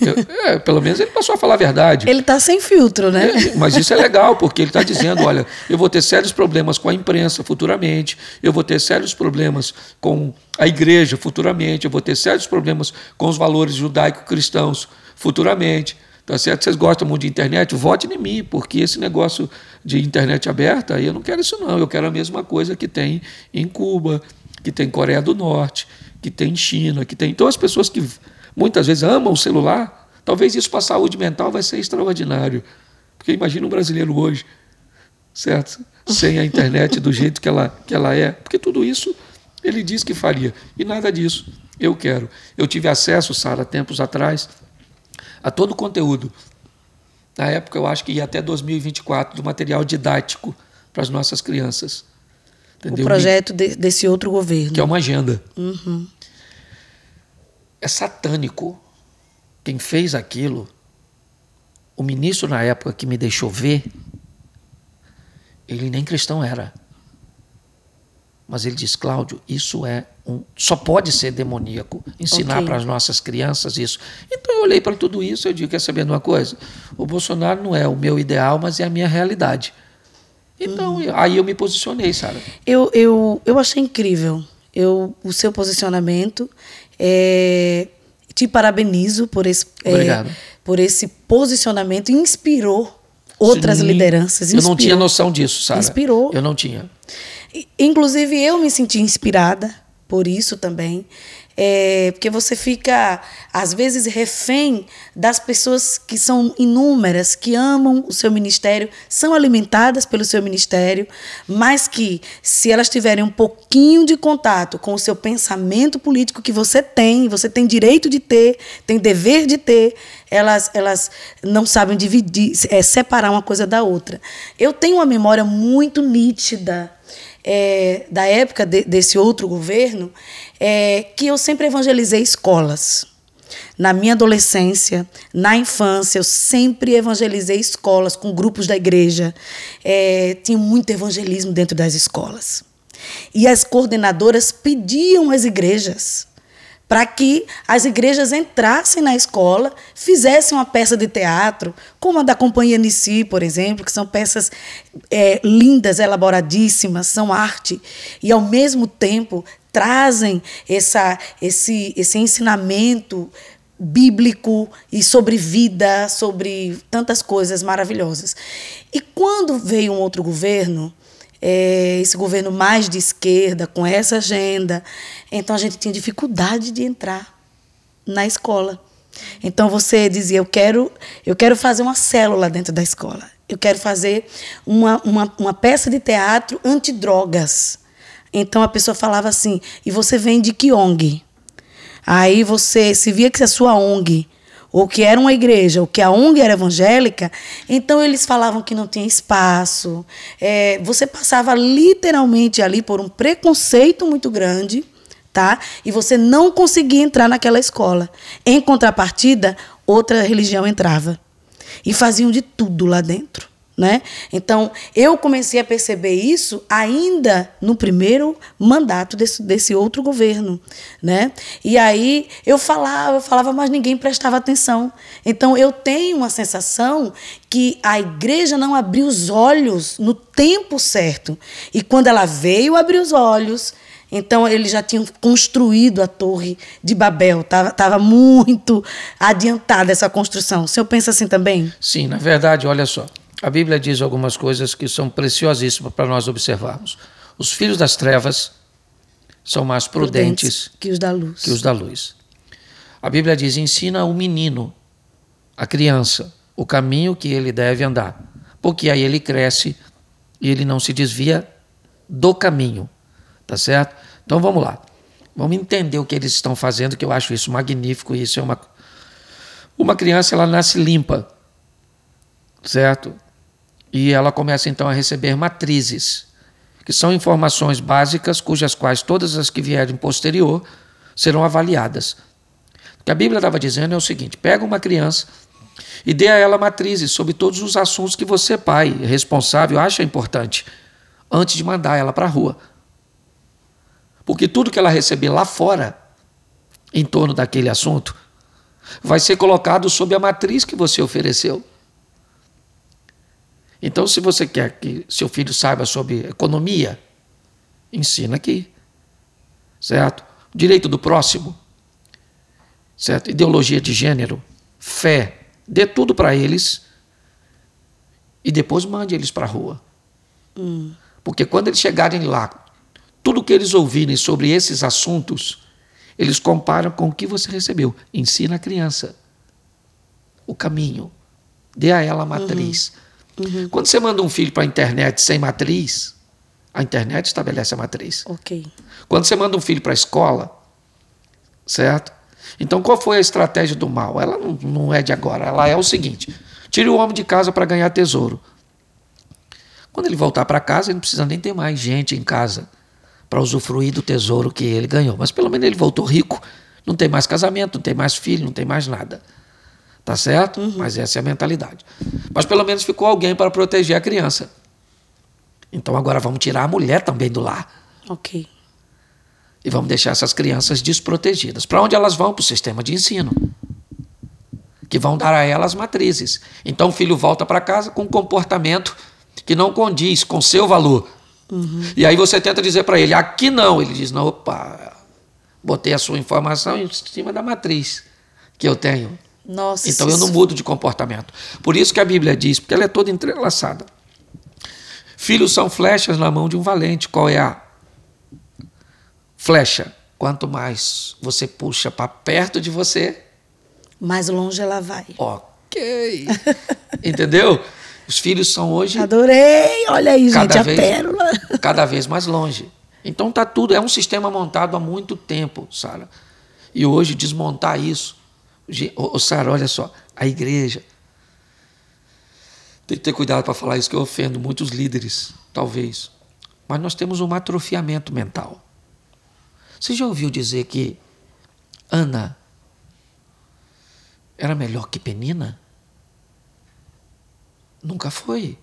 Eu, é, pelo menos ele passou a falar a verdade. Ele está sem filtro, né? É, mas isso é legal, porque ele está dizendo: olha, eu vou ter sérios problemas com a imprensa futuramente, eu vou ter sérios problemas com a igreja futuramente, eu vou ter sérios problemas com os valores judaico-cristãos futuramente. Tá certo? Vocês gostam muito de internet? Vote em mim, porque esse negócio de internet aberta, eu não quero isso não. Eu quero a mesma coisa que tem em Cuba, que tem em Coreia do Norte, que tem em China, que tem. Então as pessoas que muitas vezes amam o celular, talvez isso para a saúde mental vai ser extraordinário. Porque imagina um brasileiro hoje, certo? Sem a internet do jeito que ela, que ela é. Porque tudo isso ele diz que faria. E nada disso eu quero. Eu tive acesso, Sara, tempos atrás, a todo o conteúdo. Na época, eu acho que ia até 2024, do material didático para as nossas crianças. Entendeu? O projeto de, desse outro governo. Que é uma agenda. Uhum. É satânico. Quem fez aquilo, o ministro na época que me deixou ver, ele nem cristão era. Mas ele diz, Cláudio, isso é um, só pode ser demoníaco ensinar okay. para as nossas crianças isso. Então eu olhei para tudo isso e digo, quer saber de uma coisa? O Bolsonaro não é o meu ideal, mas é a minha realidade. Então, uhum. aí eu me posicionei, Sara. Eu, eu, eu achei incrível eu, o seu posicionamento. É, te parabenizo por esse, é, por esse posicionamento. Inspirou outras Sim, lideranças. Inspirou, eu não tinha noção disso, Sara. Inspirou. Eu não tinha. Inclusive, eu me senti inspirada por isso também. É, porque você fica, às vezes, refém das pessoas que são inúmeras, que amam o seu ministério, são alimentadas pelo seu ministério, mas que, se elas tiverem um pouquinho de contato com o seu pensamento político que você tem, você tem direito de ter, tem dever de ter, elas, elas não sabem dividir, é, separar uma coisa da outra. Eu tenho uma memória muito nítida é, da época de, desse outro governo, é, que eu sempre evangelizei escolas. Na minha adolescência, na infância, eu sempre evangelizei escolas com grupos da igreja. É, tinha muito evangelismo dentro das escolas. E as coordenadoras pediam às igrejas para que as igrejas entrassem na escola, fizessem uma peça de teatro, como a da Companhia Nissi, por exemplo, que são peças é, lindas, elaboradíssimas, são arte, e ao mesmo tempo trazem essa, esse, esse ensinamento bíblico e sobre vida, sobre tantas coisas maravilhosas. E quando veio um outro governo, é, esse governo mais de esquerda, com essa agenda. Então a gente tinha dificuldade de entrar na escola. Então você dizia: eu quero, eu quero fazer uma célula dentro da escola. Eu quero fazer uma, uma, uma peça de teatro antidrogas. Então a pessoa falava assim: e você vem de que ONG? Aí você se via que a sua ONG ou que era uma igreja, ou que a ONG era evangélica, então eles falavam que não tinha espaço. É, você passava literalmente ali por um preconceito muito grande, tá? E você não conseguia entrar naquela escola. Em contrapartida, outra religião entrava. E faziam de tudo lá dentro. Né? Então, eu comecei a perceber isso ainda no primeiro mandato desse, desse outro governo. Né? E aí eu falava, eu falava, mas ninguém prestava atenção. Então, eu tenho uma sensação que a igreja não abriu os olhos no tempo certo. E quando ela veio abrir os olhos, então eles já tinham construído a torre de Babel, estava muito adiantada essa construção. O senhor pensa assim também? Sim, na verdade, olha só. A Bíblia diz algumas coisas que são preciosíssimas para nós observarmos. Os filhos das trevas são mais prudentes, prudentes que os da luz. Que os da luz. A Bíblia diz: ensina o menino, a criança, o caminho que ele deve andar. Porque aí ele cresce e ele não se desvia do caminho. Tá certo? Então vamos lá. Vamos entender o que eles estão fazendo, que eu acho isso magnífico. Isso é uma. Uma criança, ela nasce limpa, certo? E ela começa então a receber matrizes, que são informações básicas, cujas quais todas as que vierem posterior serão avaliadas. O que a Bíblia estava dizendo é o seguinte: pega uma criança e dê a ela matrizes sobre todos os assuntos que você, pai, responsável, acha importante, antes de mandar ela para a rua. Porque tudo que ela receber lá fora, em torno daquele assunto, vai ser colocado sob a matriz que você ofereceu. Então, se você quer que seu filho saiba sobre economia, ensina aqui. Certo? Direito do próximo. Certo? Ideologia de gênero, fé, dê tudo para eles e depois mande eles para a rua. Hum. Porque quando eles chegarem lá, tudo que eles ouvirem sobre esses assuntos, eles comparam com o que você recebeu. Ensina a criança o caminho. Dê a ela a matriz. Uhum. Uhum. Quando você manda um filho para a internet sem matriz, a internet estabelece a matriz. Ok. Quando você manda um filho para a escola, certo? Então qual foi a estratégia do mal? Ela não, não é de agora. Ela é o seguinte: tire o homem de casa para ganhar tesouro. Quando ele voltar para casa, ele não precisa nem ter mais gente em casa para usufruir do tesouro que ele ganhou. Mas pelo menos ele voltou rico, não tem mais casamento, não tem mais filho, não tem mais nada. Tá certo? Uhum. Mas essa é a mentalidade. Mas pelo menos ficou alguém para proteger a criança. Então agora vamos tirar a mulher também do lar. Ok. E vamos deixar essas crianças desprotegidas. Para onde elas vão? Para o sistema de ensino. Que vão dar a elas matrizes. Então o filho volta para casa com um comportamento que não condiz com seu valor. Uhum. E aí você tenta dizer para ele, aqui não. Ele diz, não, opa, botei a sua informação em cima da matriz que eu tenho. Nossa, então eu não mudo de comportamento. Por isso que a Bíblia diz, porque ela é toda entrelaçada. Filhos são flechas na mão de um valente. Qual é a flecha? Quanto mais você puxa para perto de você, mais longe ela vai. Ok. Entendeu? Os filhos são hoje. Adorei! Olha aí, gente, a pérola. Cada vez mais longe. Então tá tudo. É um sistema montado há muito tempo, Sara. E hoje desmontar isso. Ô, Sara, olha só. A igreja. Tem que ter cuidado para falar isso, que eu ofendo muitos líderes, talvez. Mas nós temos um atrofiamento mental. Você já ouviu dizer que Ana era melhor que Penina? Nunca foi.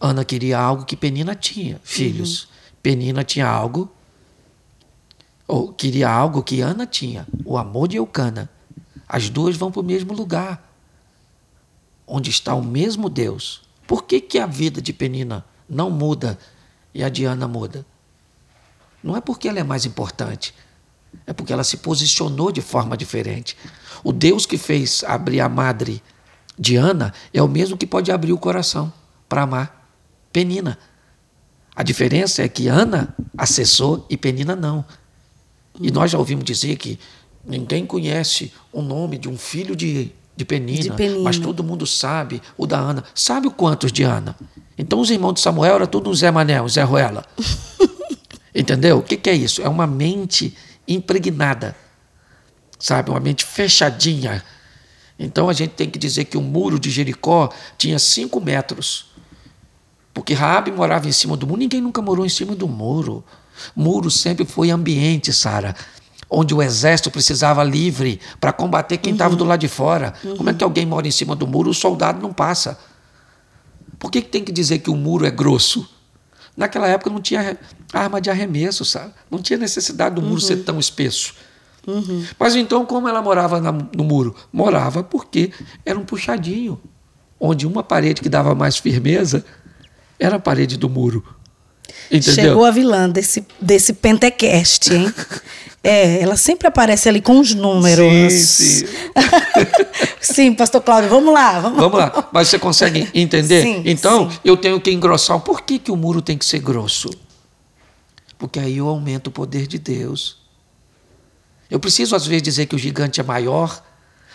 Ana queria algo que Penina tinha, filhos. Uhum. Penina tinha algo, ou queria algo que Ana tinha, o amor de Eucana. As duas vão para o mesmo lugar, onde está o mesmo Deus. Por que, que a vida de Penina não muda e a de Ana muda? Não é porque ela é mais importante, é porque ela se posicionou de forma diferente. O Deus que fez abrir a madre de Ana é o mesmo que pode abrir o coração para amar Penina. A diferença é que Ana acessou e Penina não. E nós já ouvimos dizer que ninguém conhece o nome de um filho de, de, Penina, de Penina, mas todo mundo sabe o da Ana. Sabe o quantos de Ana? Então os irmãos de Samuel eram tudo um Zé Manel, um Zé Ruela. Entendeu? O que, que é isso? É uma mente impregnada, sabe? Uma mente fechadinha então a gente tem que dizer que o muro de Jericó tinha cinco metros. Porque Raabe morava em cima do muro, ninguém nunca morou em cima do muro. Muro sempre foi ambiente, Sara, onde o exército precisava livre para combater quem estava uhum. do lado de fora. Uhum. Como é que alguém mora em cima do muro, o soldado não passa? Por que, que tem que dizer que o muro é grosso? Naquela época não tinha arma de arremesso, sabe? Não tinha necessidade do muro uhum. ser tão espesso. Uhum. Mas então, como ela morava na, no muro? Morava porque era um puxadinho, onde uma parede que dava mais firmeza era a parede do muro. Entendeu? Chegou a vilã desse, desse Pentecast, hein? é, ela sempre aparece ali com os números. Sim, sim. sim, pastor Cláudio, vamos lá. Vamos, vamos lá. Mas você consegue entender? Sim, então, sim. eu tenho que engrossar. Por que, que o muro tem que ser grosso? Porque aí eu aumento o poder de Deus. Eu preciso, às vezes, dizer que o gigante é maior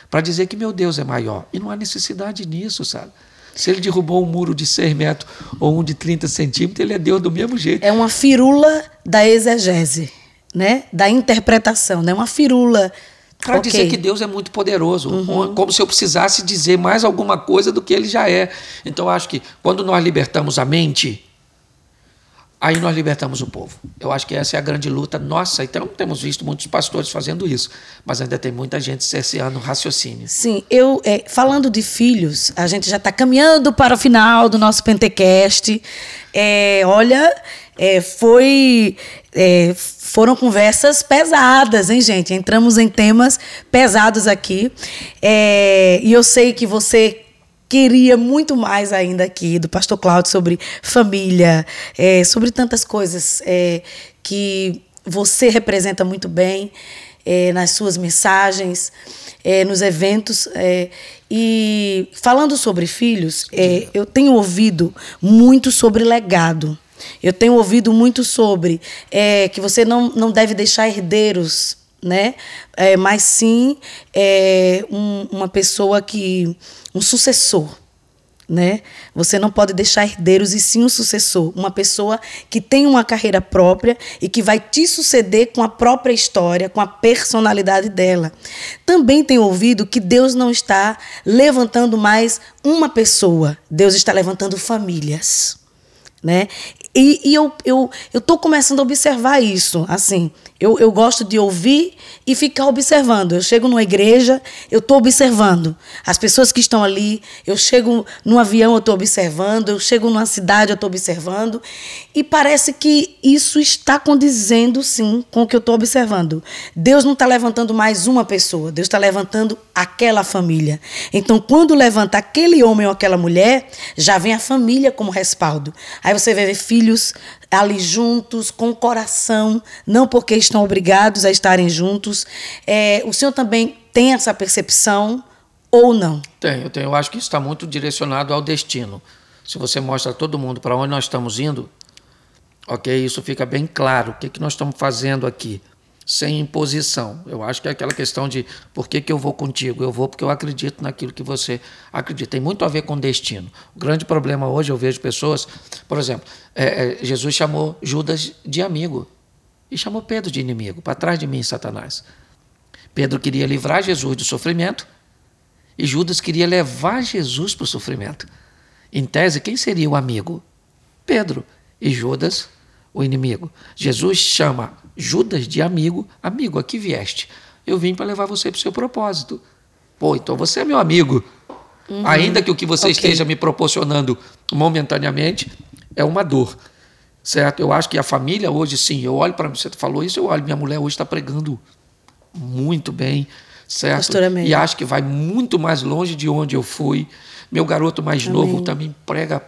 para dizer que meu Deus é maior. E não há necessidade nisso, sabe? Se ele derrubou um muro de 6 metros ou um de 30 centímetros, ele é Deus do mesmo jeito. É uma firula da exegese, né? da interpretação, né? uma firula. Para okay. dizer que Deus é muito poderoso, uhum. como se eu precisasse dizer mais alguma coisa do que ele já é. Então, eu acho que quando nós libertamos a mente, aí nós libertamos o povo. Eu acho que essa é a grande luta nossa. Então, temos visto muitos pastores fazendo isso, mas ainda tem muita gente cerceando raciocínio. Sim, eu é, falando de filhos, a gente já está caminhando para o final do nosso Pentecast. É, olha, é, foi é, foram conversas pesadas, hein, gente? Entramos em temas pesados aqui. É, e eu sei que você queria muito mais ainda aqui do pastor Cláudio sobre família, é, sobre tantas coisas é, que você representa muito bem é, nas suas mensagens, é, nos eventos. É, e falando sobre filhos, é, eu tenho ouvido muito sobre legado. Eu tenho ouvido muito sobre que você não, não deve deixar herdeiros né? É, mas sim é, um, uma pessoa que um sucessor, né? Você não pode deixar herdeiros e sim um sucessor, uma pessoa que tem uma carreira própria e que vai te suceder com a própria história, com a personalidade dela. Também tenho ouvido que Deus não está levantando mais uma pessoa, Deus está levantando famílias, né? E, e eu eu eu tô começando a observar isso, assim. Eu, eu gosto de ouvir e ficar observando. Eu chego numa igreja, eu estou observando. As pessoas que estão ali, eu chego num avião, eu estou observando. Eu chego numa cidade, eu estou observando. E parece que isso está condizendo, sim, com o que eu estou observando. Deus não está levantando mais uma pessoa, Deus está levantando aquela família. Então, quando levanta aquele homem ou aquela mulher, já vem a família como respaldo. Aí você vai ver filhos ali juntos, com coração, não porque estão obrigados a estarem juntos. É, o senhor também tem essa percepção ou não? Tenho, tenho. Eu acho que isso está muito direcionado ao destino. Se você mostra a todo mundo para onde nós estamos indo, ok, isso fica bem claro. O que, que nós estamos fazendo aqui? Sem imposição. Eu acho que é aquela questão de por que, que eu vou contigo? Eu vou porque eu acredito naquilo que você acredita. Tem muito a ver com destino. O grande problema hoje, eu vejo pessoas, por exemplo, é, é, Jesus chamou Judas de amigo e chamou Pedro de inimigo. Para trás de mim, Satanás. Pedro queria livrar Jesus do sofrimento e Judas queria levar Jesus para o sofrimento. Em tese, quem seria o amigo? Pedro. E Judas, o inimigo. Jesus chama Judas de amigo, amigo, aqui vieste. Eu vim para levar você para o seu propósito. Pô, então você é meu amigo. Uhum. Ainda que o que você okay. esteja me proporcionando momentaneamente é uma dor. Certo? Eu acho que a família hoje, sim, eu olho para você falou isso, eu olho, minha mulher hoje está pregando muito bem, certo? E acho que vai muito mais longe de onde eu fui. Meu garoto mais Amém. novo também prega,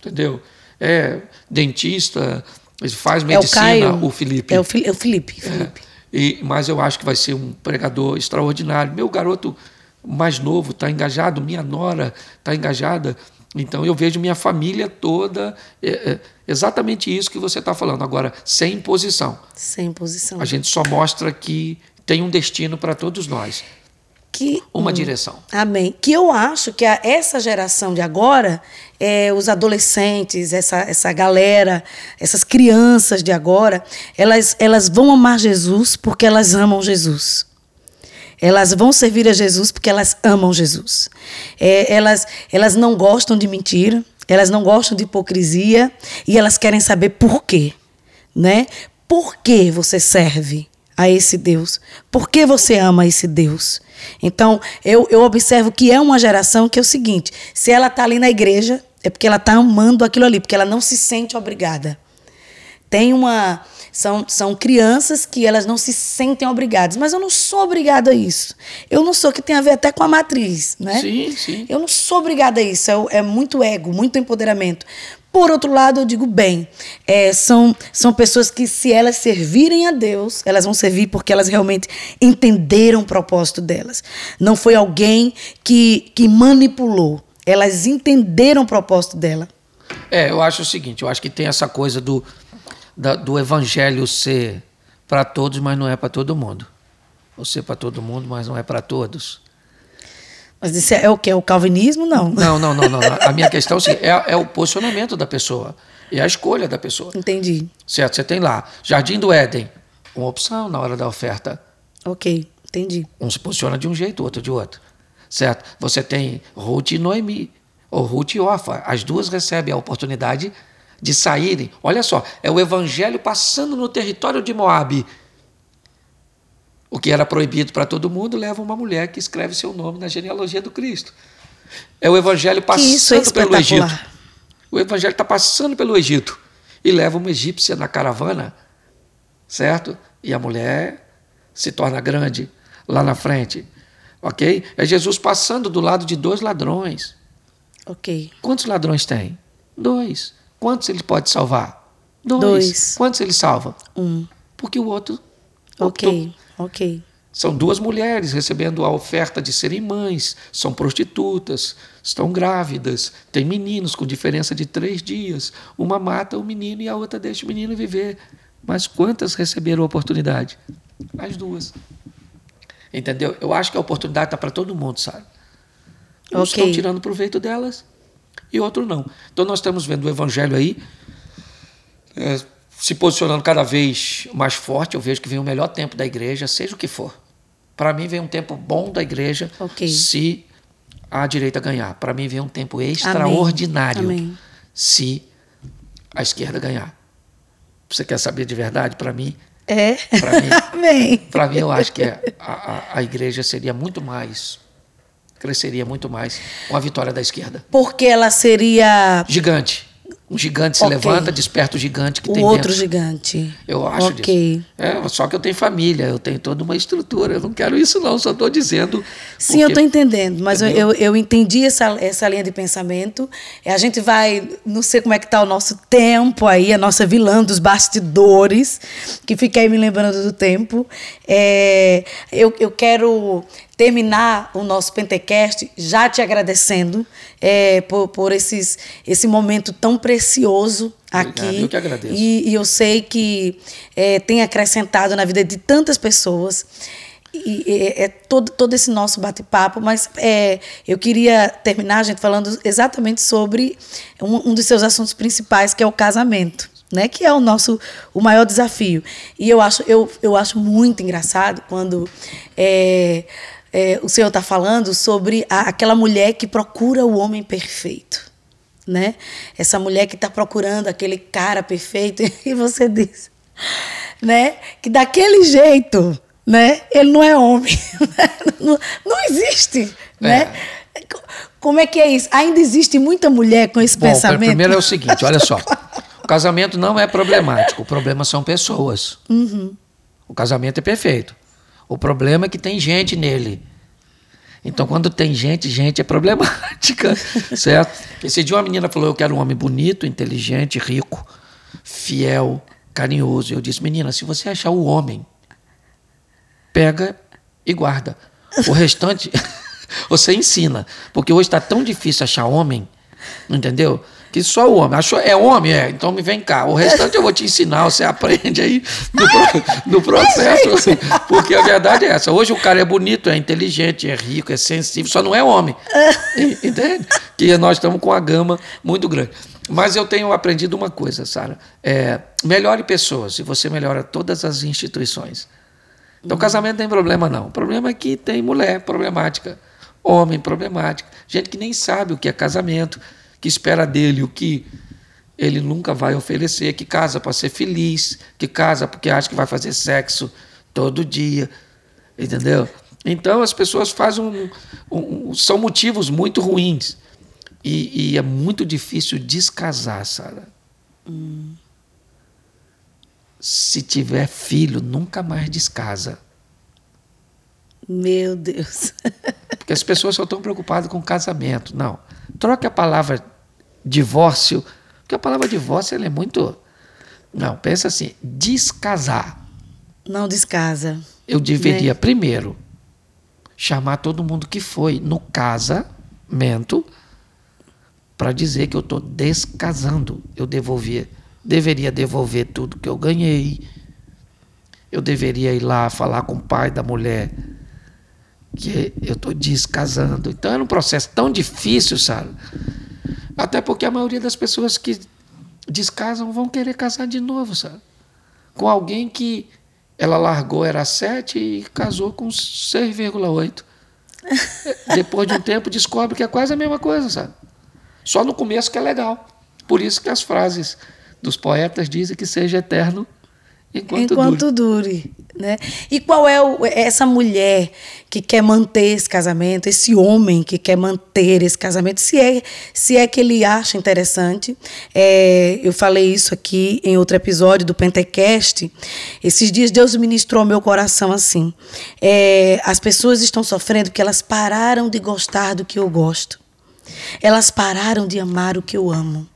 entendeu? É dentista, mas faz medicina, é o, Caio, o Felipe. É o, Fi, é o Felipe. É. Felipe. É, e, mas eu acho que vai ser um pregador extraordinário. Meu garoto mais novo está engajado, minha nora está engajada. Então eu vejo minha família toda, é, é, exatamente isso que você está falando. Agora, sem imposição. Sem imposição. A gente só mostra que tem um destino para todos nós que uma hum, direção. Amém. Que eu acho que a, essa geração de agora, é, os adolescentes, essa, essa galera, essas crianças de agora, elas, elas vão amar Jesus porque elas amam Jesus. Elas vão servir a Jesus porque elas amam Jesus. É, elas, elas não gostam de mentira, elas não gostam de hipocrisia e elas querem saber por quê. Né? Por que você serve a esse Deus? Por que você ama esse Deus? Então, eu, eu observo que é uma geração que é o seguinte: se ela está ali na igreja, é porque ela está amando aquilo ali, porque ela não se sente obrigada. Tem uma. São, são crianças que elas não se sentem obrigadas. Mas eu não sou obrigada a isso. Eu não sou, que tem a ver até com a matriz, né? Sim, sim. Eu não sou obrigada a isso. É, é muito ego, muito empoderamento. Por outro lado, eu digo bem, é, são, são pessoas que, se elas servirem a Deus, elas vão servir porque elas realmente entenderam o propósito delas. Não foi alguém que, que manipulou, elas entenderam o propósito dela. É, eu acho o seguinte: eu acho que tem essa coisa do, da, do evangelho ser para todos, mas não é para todo mundo. Ou ser para todo mundo, mas não é para todos. Mas isso é o que? É o calvinismo? Não. Não, não, não, não. A minha questão é, é o posicionamento da pessoa. E a escolha da pessoa. Entendi. Certo? Você tem lá, Jardim do Éden, uma opção na hora da oferta. Ok, entendi. Um se posiciona de um jeito, outro de outro. Certo? Você tem Ruth e Noemi, ou Ruth e Orfa. As duas recebem a oportunidade de saírem. Olha só, é o evangelho passando no território de Moabe. O que era proibido para todo mundo leva uma mulher que escreve seu nome na genealogia do Cristo. É o evangelho passando é pelo Egito. O evangelho está passando pelo Egito e leva uma egípcia na caravana, certo? E a mulher se torna grande lá na frente, ok? É Jesus passando do lado de dois ladrões. Ok. Quantos ladrões tem? Dois. Quantos ele pode salvar? Dois. Dois. Quantos ele salva? Um. Porque o outro. Ok, optou. Ok. São duas mulheres recebendo a oferta de serem mães, são prostitutas, estão grávidas, têm meninos com diferença de três dias. Uma mata o menino e a outra deixa o menino viver. Mas quantas receberam a oportunidade? As duas. Entendeu? Eu acho que a oportunidade está para todo mundo, sabe? Uns Ok. estão tirando proveito delas e outros não. Então nós estamos vendo o evangelho aí é, se posicionando cada vez mais forte. Eu vejo que vem o melhor tempo da igreja, seja o que for. Para mim vem um tempo bom da igreja Ok. se a direita ganhar. Para mim vem um tempo extraordinário Amém. se a esquerda ganhar. Você quer saber de verdade? Para mim, É? Pra mim- Amém. para mim eu acho que a, a, a igreja seria muito mais, cresceria muito mais com a vitória da esquerda. Porque ela seria Gigante. Um gigante se Ok. levanta, desperta o gigante que o tem outro dentro. gigante. Eu acho Ok. disso. É, só que eu tenho família, eu tenho toda uma estrutura. Eu não quero isso, não, só estou dizendo. Sim, eu estou entendendo, mas eu, eu, eu entendi essa, essa linha de pensamento. A gente vai, não sei como é que está o nosso tempo aí, a nossa vilã dos bastidores, que fica aí me lembrando do tempo. É, eu, eu quero terminar o nosso Pentecast já te agradecendo é, por, por esses, esse momento tão precioso Obrigado, aqui. eu que agradeço. E, e eu sei que é, tem acrescentado na vida de tantas pessoas. E é, é todo, todo esse nosso bate-papo, mas é, eu queria terminar, gente, falando exatamente sobre um, um dos seus assuntos principais, que é o casamento. Né, que é o nosso o maior desafio. E eu acho, eu, eu acho muito engraçado quando é, é, o senhor está falando sobre a, aquela mulher que procura o homem perfeito né? Essa mulher que está procurando aquele cara perfeito e você diz, né? Que daquele jeito, né? Ele não é homem, né? não, não existe, né? Como é que é isso? Ainda existe muita mulher com esse Bom, pensamento? primeiro é o seguinte, olha só. O casamento não é problemático, o problema são pessoas. Uhum. O casamento é perfeito. O problema é que tem gente nele. Então, quando tem gente, gente é problemática, certo? Esse dia uma menina falou, eu quero um homem bonito, inteligente, rico, fiel, carinhoso. Eu disse, menina, se você achar o homem, pega e guarda. O restante, você ensina. Porque hoje está tão difícil achar homem, entendeu? Que só o homem. Achou, é homem? É. Então me vem cá. O restante eu vou te ensinar, você aprende aí no, pro- no processo. assim, porque a verdade é essa. Hoje o cara é bonito, é inteligente, é rico, é sensível, só não é homem. E- Entende? Que nós estamos com uma gama muito grande. Mas eu tenho aprendido uma coisa, Sara. É, melhore pessoas e você melhora todas as instituições. Então, casamento não tem problema, não. O problema é que tem mulher problemática, homem problemático, gente que nem sabe o que é casamento, que espera dele o que ele nunca vai oferecer, que casa para ser feliz, que casa porque acha que vai fazer sexo todo dia, entendeu? Então, as pessoas fazem um, um- são motivos muito ruins. E, e é muito difícil descasar, Sara. Se tiver filho, nunca mais descasa. Meu Deus. Porque as pessoas só estão preocupadas com casamento. Não. Troque a palavra divórcio, porque a palavra divórcio ela é muito. Não, pensa assim: descasar. Não descasa. Eu deveria, primeiro, chamar todo mundo que foi no casamento para dizer que eu estou descasando. Eu devolver, deveria devolver tudo que eu ganhei. Eu deveria ir lá falar com o pai da mulher que eu estou descasando. Então era um processo tão difícil, sabe? Até porque a maioria das pessoas que descasam vão querer casar de novo, sabe? Com alguém que ela largou era 7 e casou com 6,8. Depois de um tempo descobre que é quase a mesma coisa, sabe? Só no começo que é legal. Por isso que as frases dos poetas dizem que seja eterno enquanto, enquanto dure. dure. né? E qual é o, essa mulher que quer manter esse casamento, esse homem que quer manter esse casamento, se é, se é que ele acha interessante? É, eu falei isso aqui em outro episódio do Pentecast. Esses dias Deus ministrou meu coração assim: é, as pessoas estão sofrendo porque elas pararam de gostar do que eu gosto. Elas pararam de amar o que eu amo.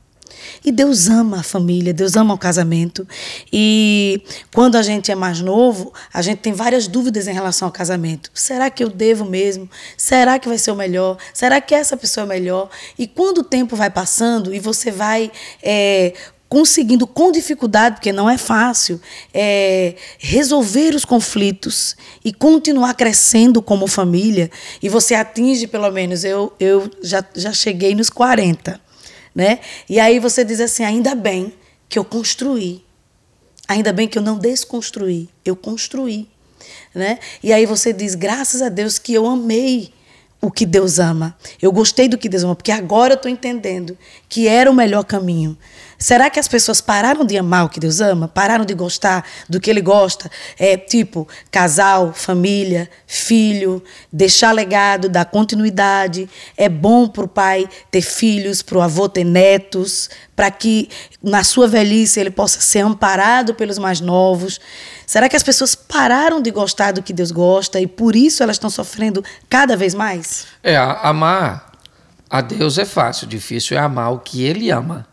E Deus ama a família, Deus ama o casamento. E quando a gente é mais novo, a gente tem várias dúvidas em relação ao casamento. Será que eu devo mesmo? Será que vai ser o melhor? Será que essa pessoa é melhor? E quando o tempo vai passando e você vai é, conseguindo com dificuldade, porque não é fácil, é, resolver os conflitos e continuar crescendo como família, e você atinge pelo menos, eu, eu já, já cheguei nos 40 né? E aí você diz assim: ainda bem que eu construí. Ainda bem que eu não desconstruí, eu construí, né? E aí você diz: graças a Deus que eu amei o que Deus ama. Eu gostei do que Deus ama, porque agora eu estou entendendo que era o melhor caminho. Será que as pessoas pararam de amar o que Deus ama? Pararam de gostar do que Ele gosta? É tipo casal, família, filho, deixar legado, dar continuidade. É bom para o pai ter filhos, para o avô ter netos, para que na sua velhice ele possa ser amparado pelos mais novos. Será que as pessoas pararam de gostar do que Deus gosta e por isso elas estão sofrendo cada vez mais? É, amar a Deus é fácil, difícil é amar o que Ele ama.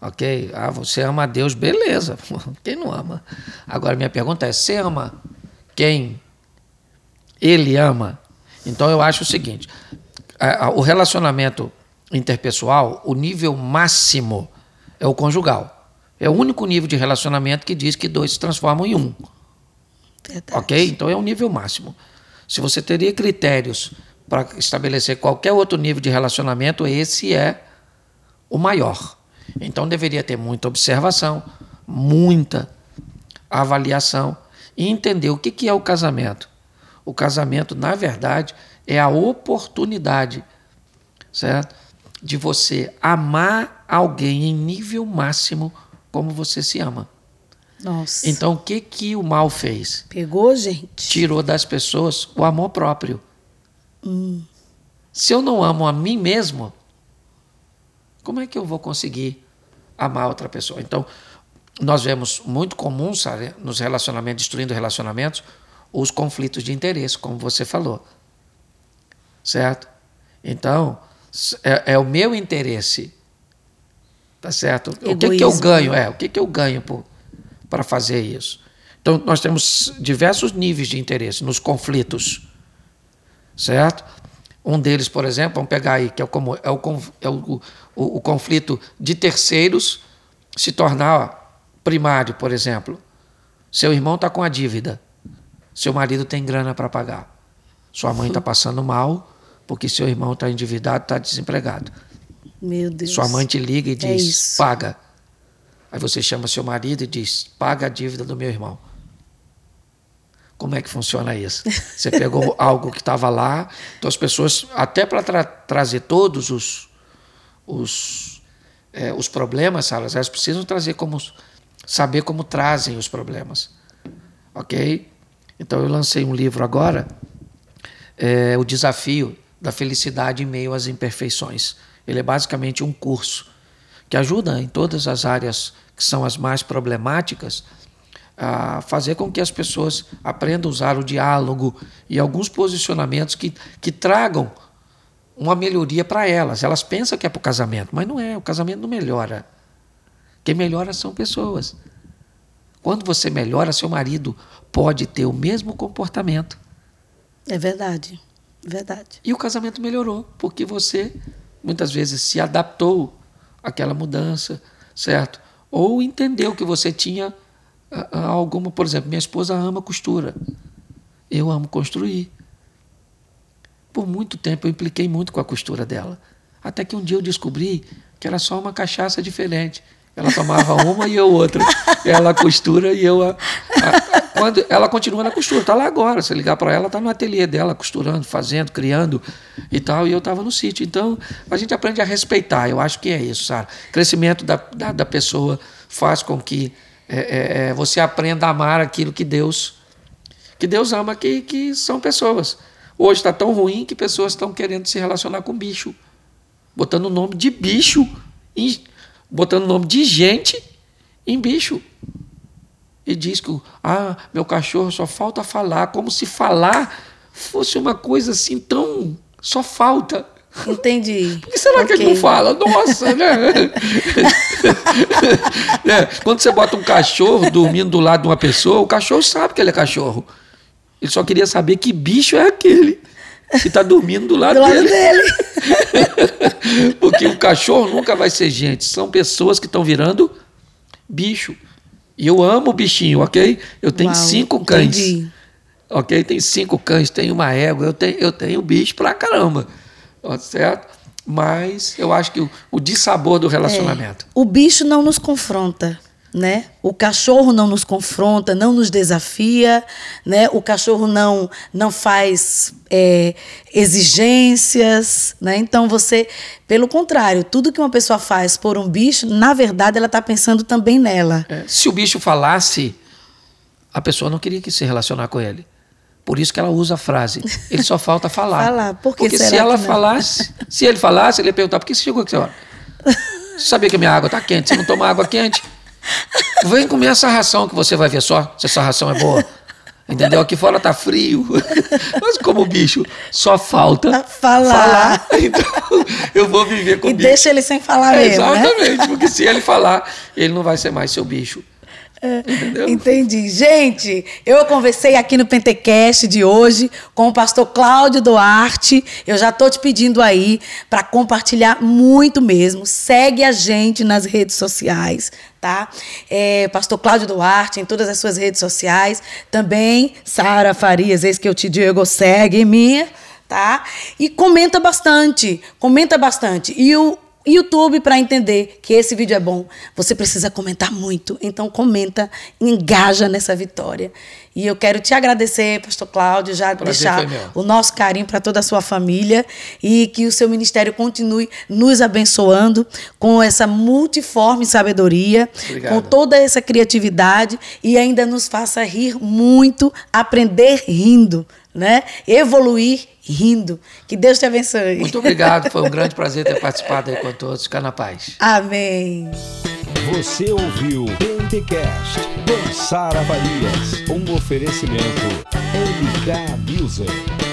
Ok? Ah, você ama a Deus, beleza. Quem não ama? Agora, minha pergunta é: você ama quem ele ama? Então, eu acho o seguinte: o relacionamento interpessoal, o nível máximo é o conjugal. É o único nível de relacionamento que diz que dois se transformam em um. Verdade. Ok? Então, é o nível máximo. Se você teria critérios para estabelecer qualquer outro nível de relacionamento, esse é o maior. Então deveria ter muita observação, muita avaliação e entender o que é o casamento. O casamento, na verdade, é a oportunidade, certo? De você amar alguém em nível máximo como você se ama. Nossa. Então, o que que o mal fez? Pegou, gente. Tirou das pessoas o amor próprio. Hum. Se eu não amo a mim mesmo, como é que eu vou conseguir amar outra pessoa? Então, nós vemos muito comum, sabe, nos relacionamentos, destruindo relacionamentos, os conflitos de interesse, como você falou. Certo? Então, é, é o meu interesse. Tá certo? Egoísmo. O que, que eu ganho? É, o que, que eu ganho para fazer isso? Então, nós temos diversos níveis de interesse nos conflitos. Certo? Um deles, por exemplo, vamos pegar aí, que é o, é o, é o, o, o conflito de terceiros se tornar primário, por exemplo. Seu irmão está com a dívida, seu marido tem grana para pagar. Sua mãe está passando mal porque seu irmão está endividado, está desempregado. Meu Deus. Sua mãe te liga e é diz: é paga. Aí você chama seu marido e diz: paga a dívida do meu irmão. Como é que funciona isso? Você pegou algo que estava lá, então as pessoas, até para tra trazer todos os, os, é, os problemas, elas precisam trazer como, saber como trazem os problemas. Ok? Então eu lancei um livro agora, é, O Desafio da Felicidade em Meio às Imperfeições. Ele é basicamente um curso que ajuda em todas as áreas que são as mais problemáticas a fazer com que as pessoas aprendam a usar o diálogo e alguns posicionamentos que, que tragam uma melhoria para elas. Elas pensam que é para o casamento, mas não é. O casamento não melhora. Quem melhora são pessoas. Quando você melhora, seu marido pode ter o mesmo comportamento. É verdade. Verdade. E o casamento melhorou, porque você muitas vezes se adaptou àquela mudança, certo? Ou entendeu que você tinha alguma, por exemplo, minha esposa ama costura. Eu amo construir. Por muito tempo eu impliquei muito com a costura dela. Até que um dia eu descobri que era só uma cachaça diferente. Ela tomava uma e eu outra. Ela costura e eu. A, a, quando ela continua na costura, está lá agora. Se ligar para ela, está no ateliê dela, costurando, fazendo, criando e tal. E eu estava no sítio. Então, a gente aprende a respeitar. Eu acho que é isso, Sara. Crescimento da, da, da, pessoa faz com que é, é, é, você aprenda a amar aquilo que Deus que Deus ama, que, que são pessoas. Hoje está tão ruim que pessoas estão querendo se relacionar com bicho, botando o nome de bicho, em, botando o nome de gente em bicho. E diz que ah, meu cachorro só falta falar, como se falar fosse uma coisa assim tão. só falta. Entendi. Por que será okay. que ele não fala? Nossa, né? é, quando você bota um cachorro dormindo do lado de uma pessoa, o cachorro sabe que ele é cachorro. Ele só queria saber que bicho é aquele que está dormindo do lado, do lado dele. dele. Porque o cachorro nunca vai ser gente, são pessoas que estão virando bicho. E eu amo o bichinho, ok? Eu tenho Uau, cinco cães. Entendi. Ok? Tem cinco cães, tenho uma égua, eu tenho, eu tenho bicho pra caramba. Certo? Mas eu acho que o, o dissabor do relacionamento. É, o bicho não nos confronta né? O cachorro não nos confronta, não nos desafia, né? O cachorro não não faz é, exigências, né? Então você, pelo contrário, tudo que uma pessoa faz por um bicho, na verdade, ela está pensando também nela. É, se o bicho falasse, a pessoa não queria que se relacionar com ele. Por isso que ela usa a frase. Ele só falta falar. falar. Por que Porque se ela falasse, se ele falasse, ele ia perguntar: por que você chegou aqui essa hora? Você sabia que a minha água está quente? Você não toma água quente? Vem comer essa ração que você vai ver só se essa ração é boa. Entendeu? Aqui fora tá frio. Mas como bicho, só falta falar. falar. Então, eu vou viver com e bicho. E deixa ele sem falar é, mesmo, né? Exatamente, né? porque se ele falar, ele não vai ser mais seu bicho. Entendi. Gente, eu conversei aqui no Pentecast de hoje com o pastor Cláudio Duarte. Eu já estou te pedindo aí para compartilhar muito mesmo. Segue a gente nas redes sociais, tá? É, pastor Cláudio Duarte em todas as suas redes sociais. Também Sara Farias, eis que eu te digo, segue minha, tá? E comenta bastante, comenta bastante. E o YouTube para entender que esse vídeo é bom, você precisa comentar muito. Então comenta, engaja nessa vitória. E eu quero te agradecer, pastor Cláudio, já Prazer deixar o nosso carinho para toda a sua família e que o seu ministério continue nos abençoando com essa multiforme sabedoria, Obrigado. com toda essa criatividade e ainda nos faça rir muito, aprender rindo, né? Evoluir rindo. Que Deus te abençoe. Muito obrigado, foi um grande prazer ter participado aí com todos. Fica na paz. Amém. Você ouviu Pentecast com Sara Farias, um oferecimento MK Music.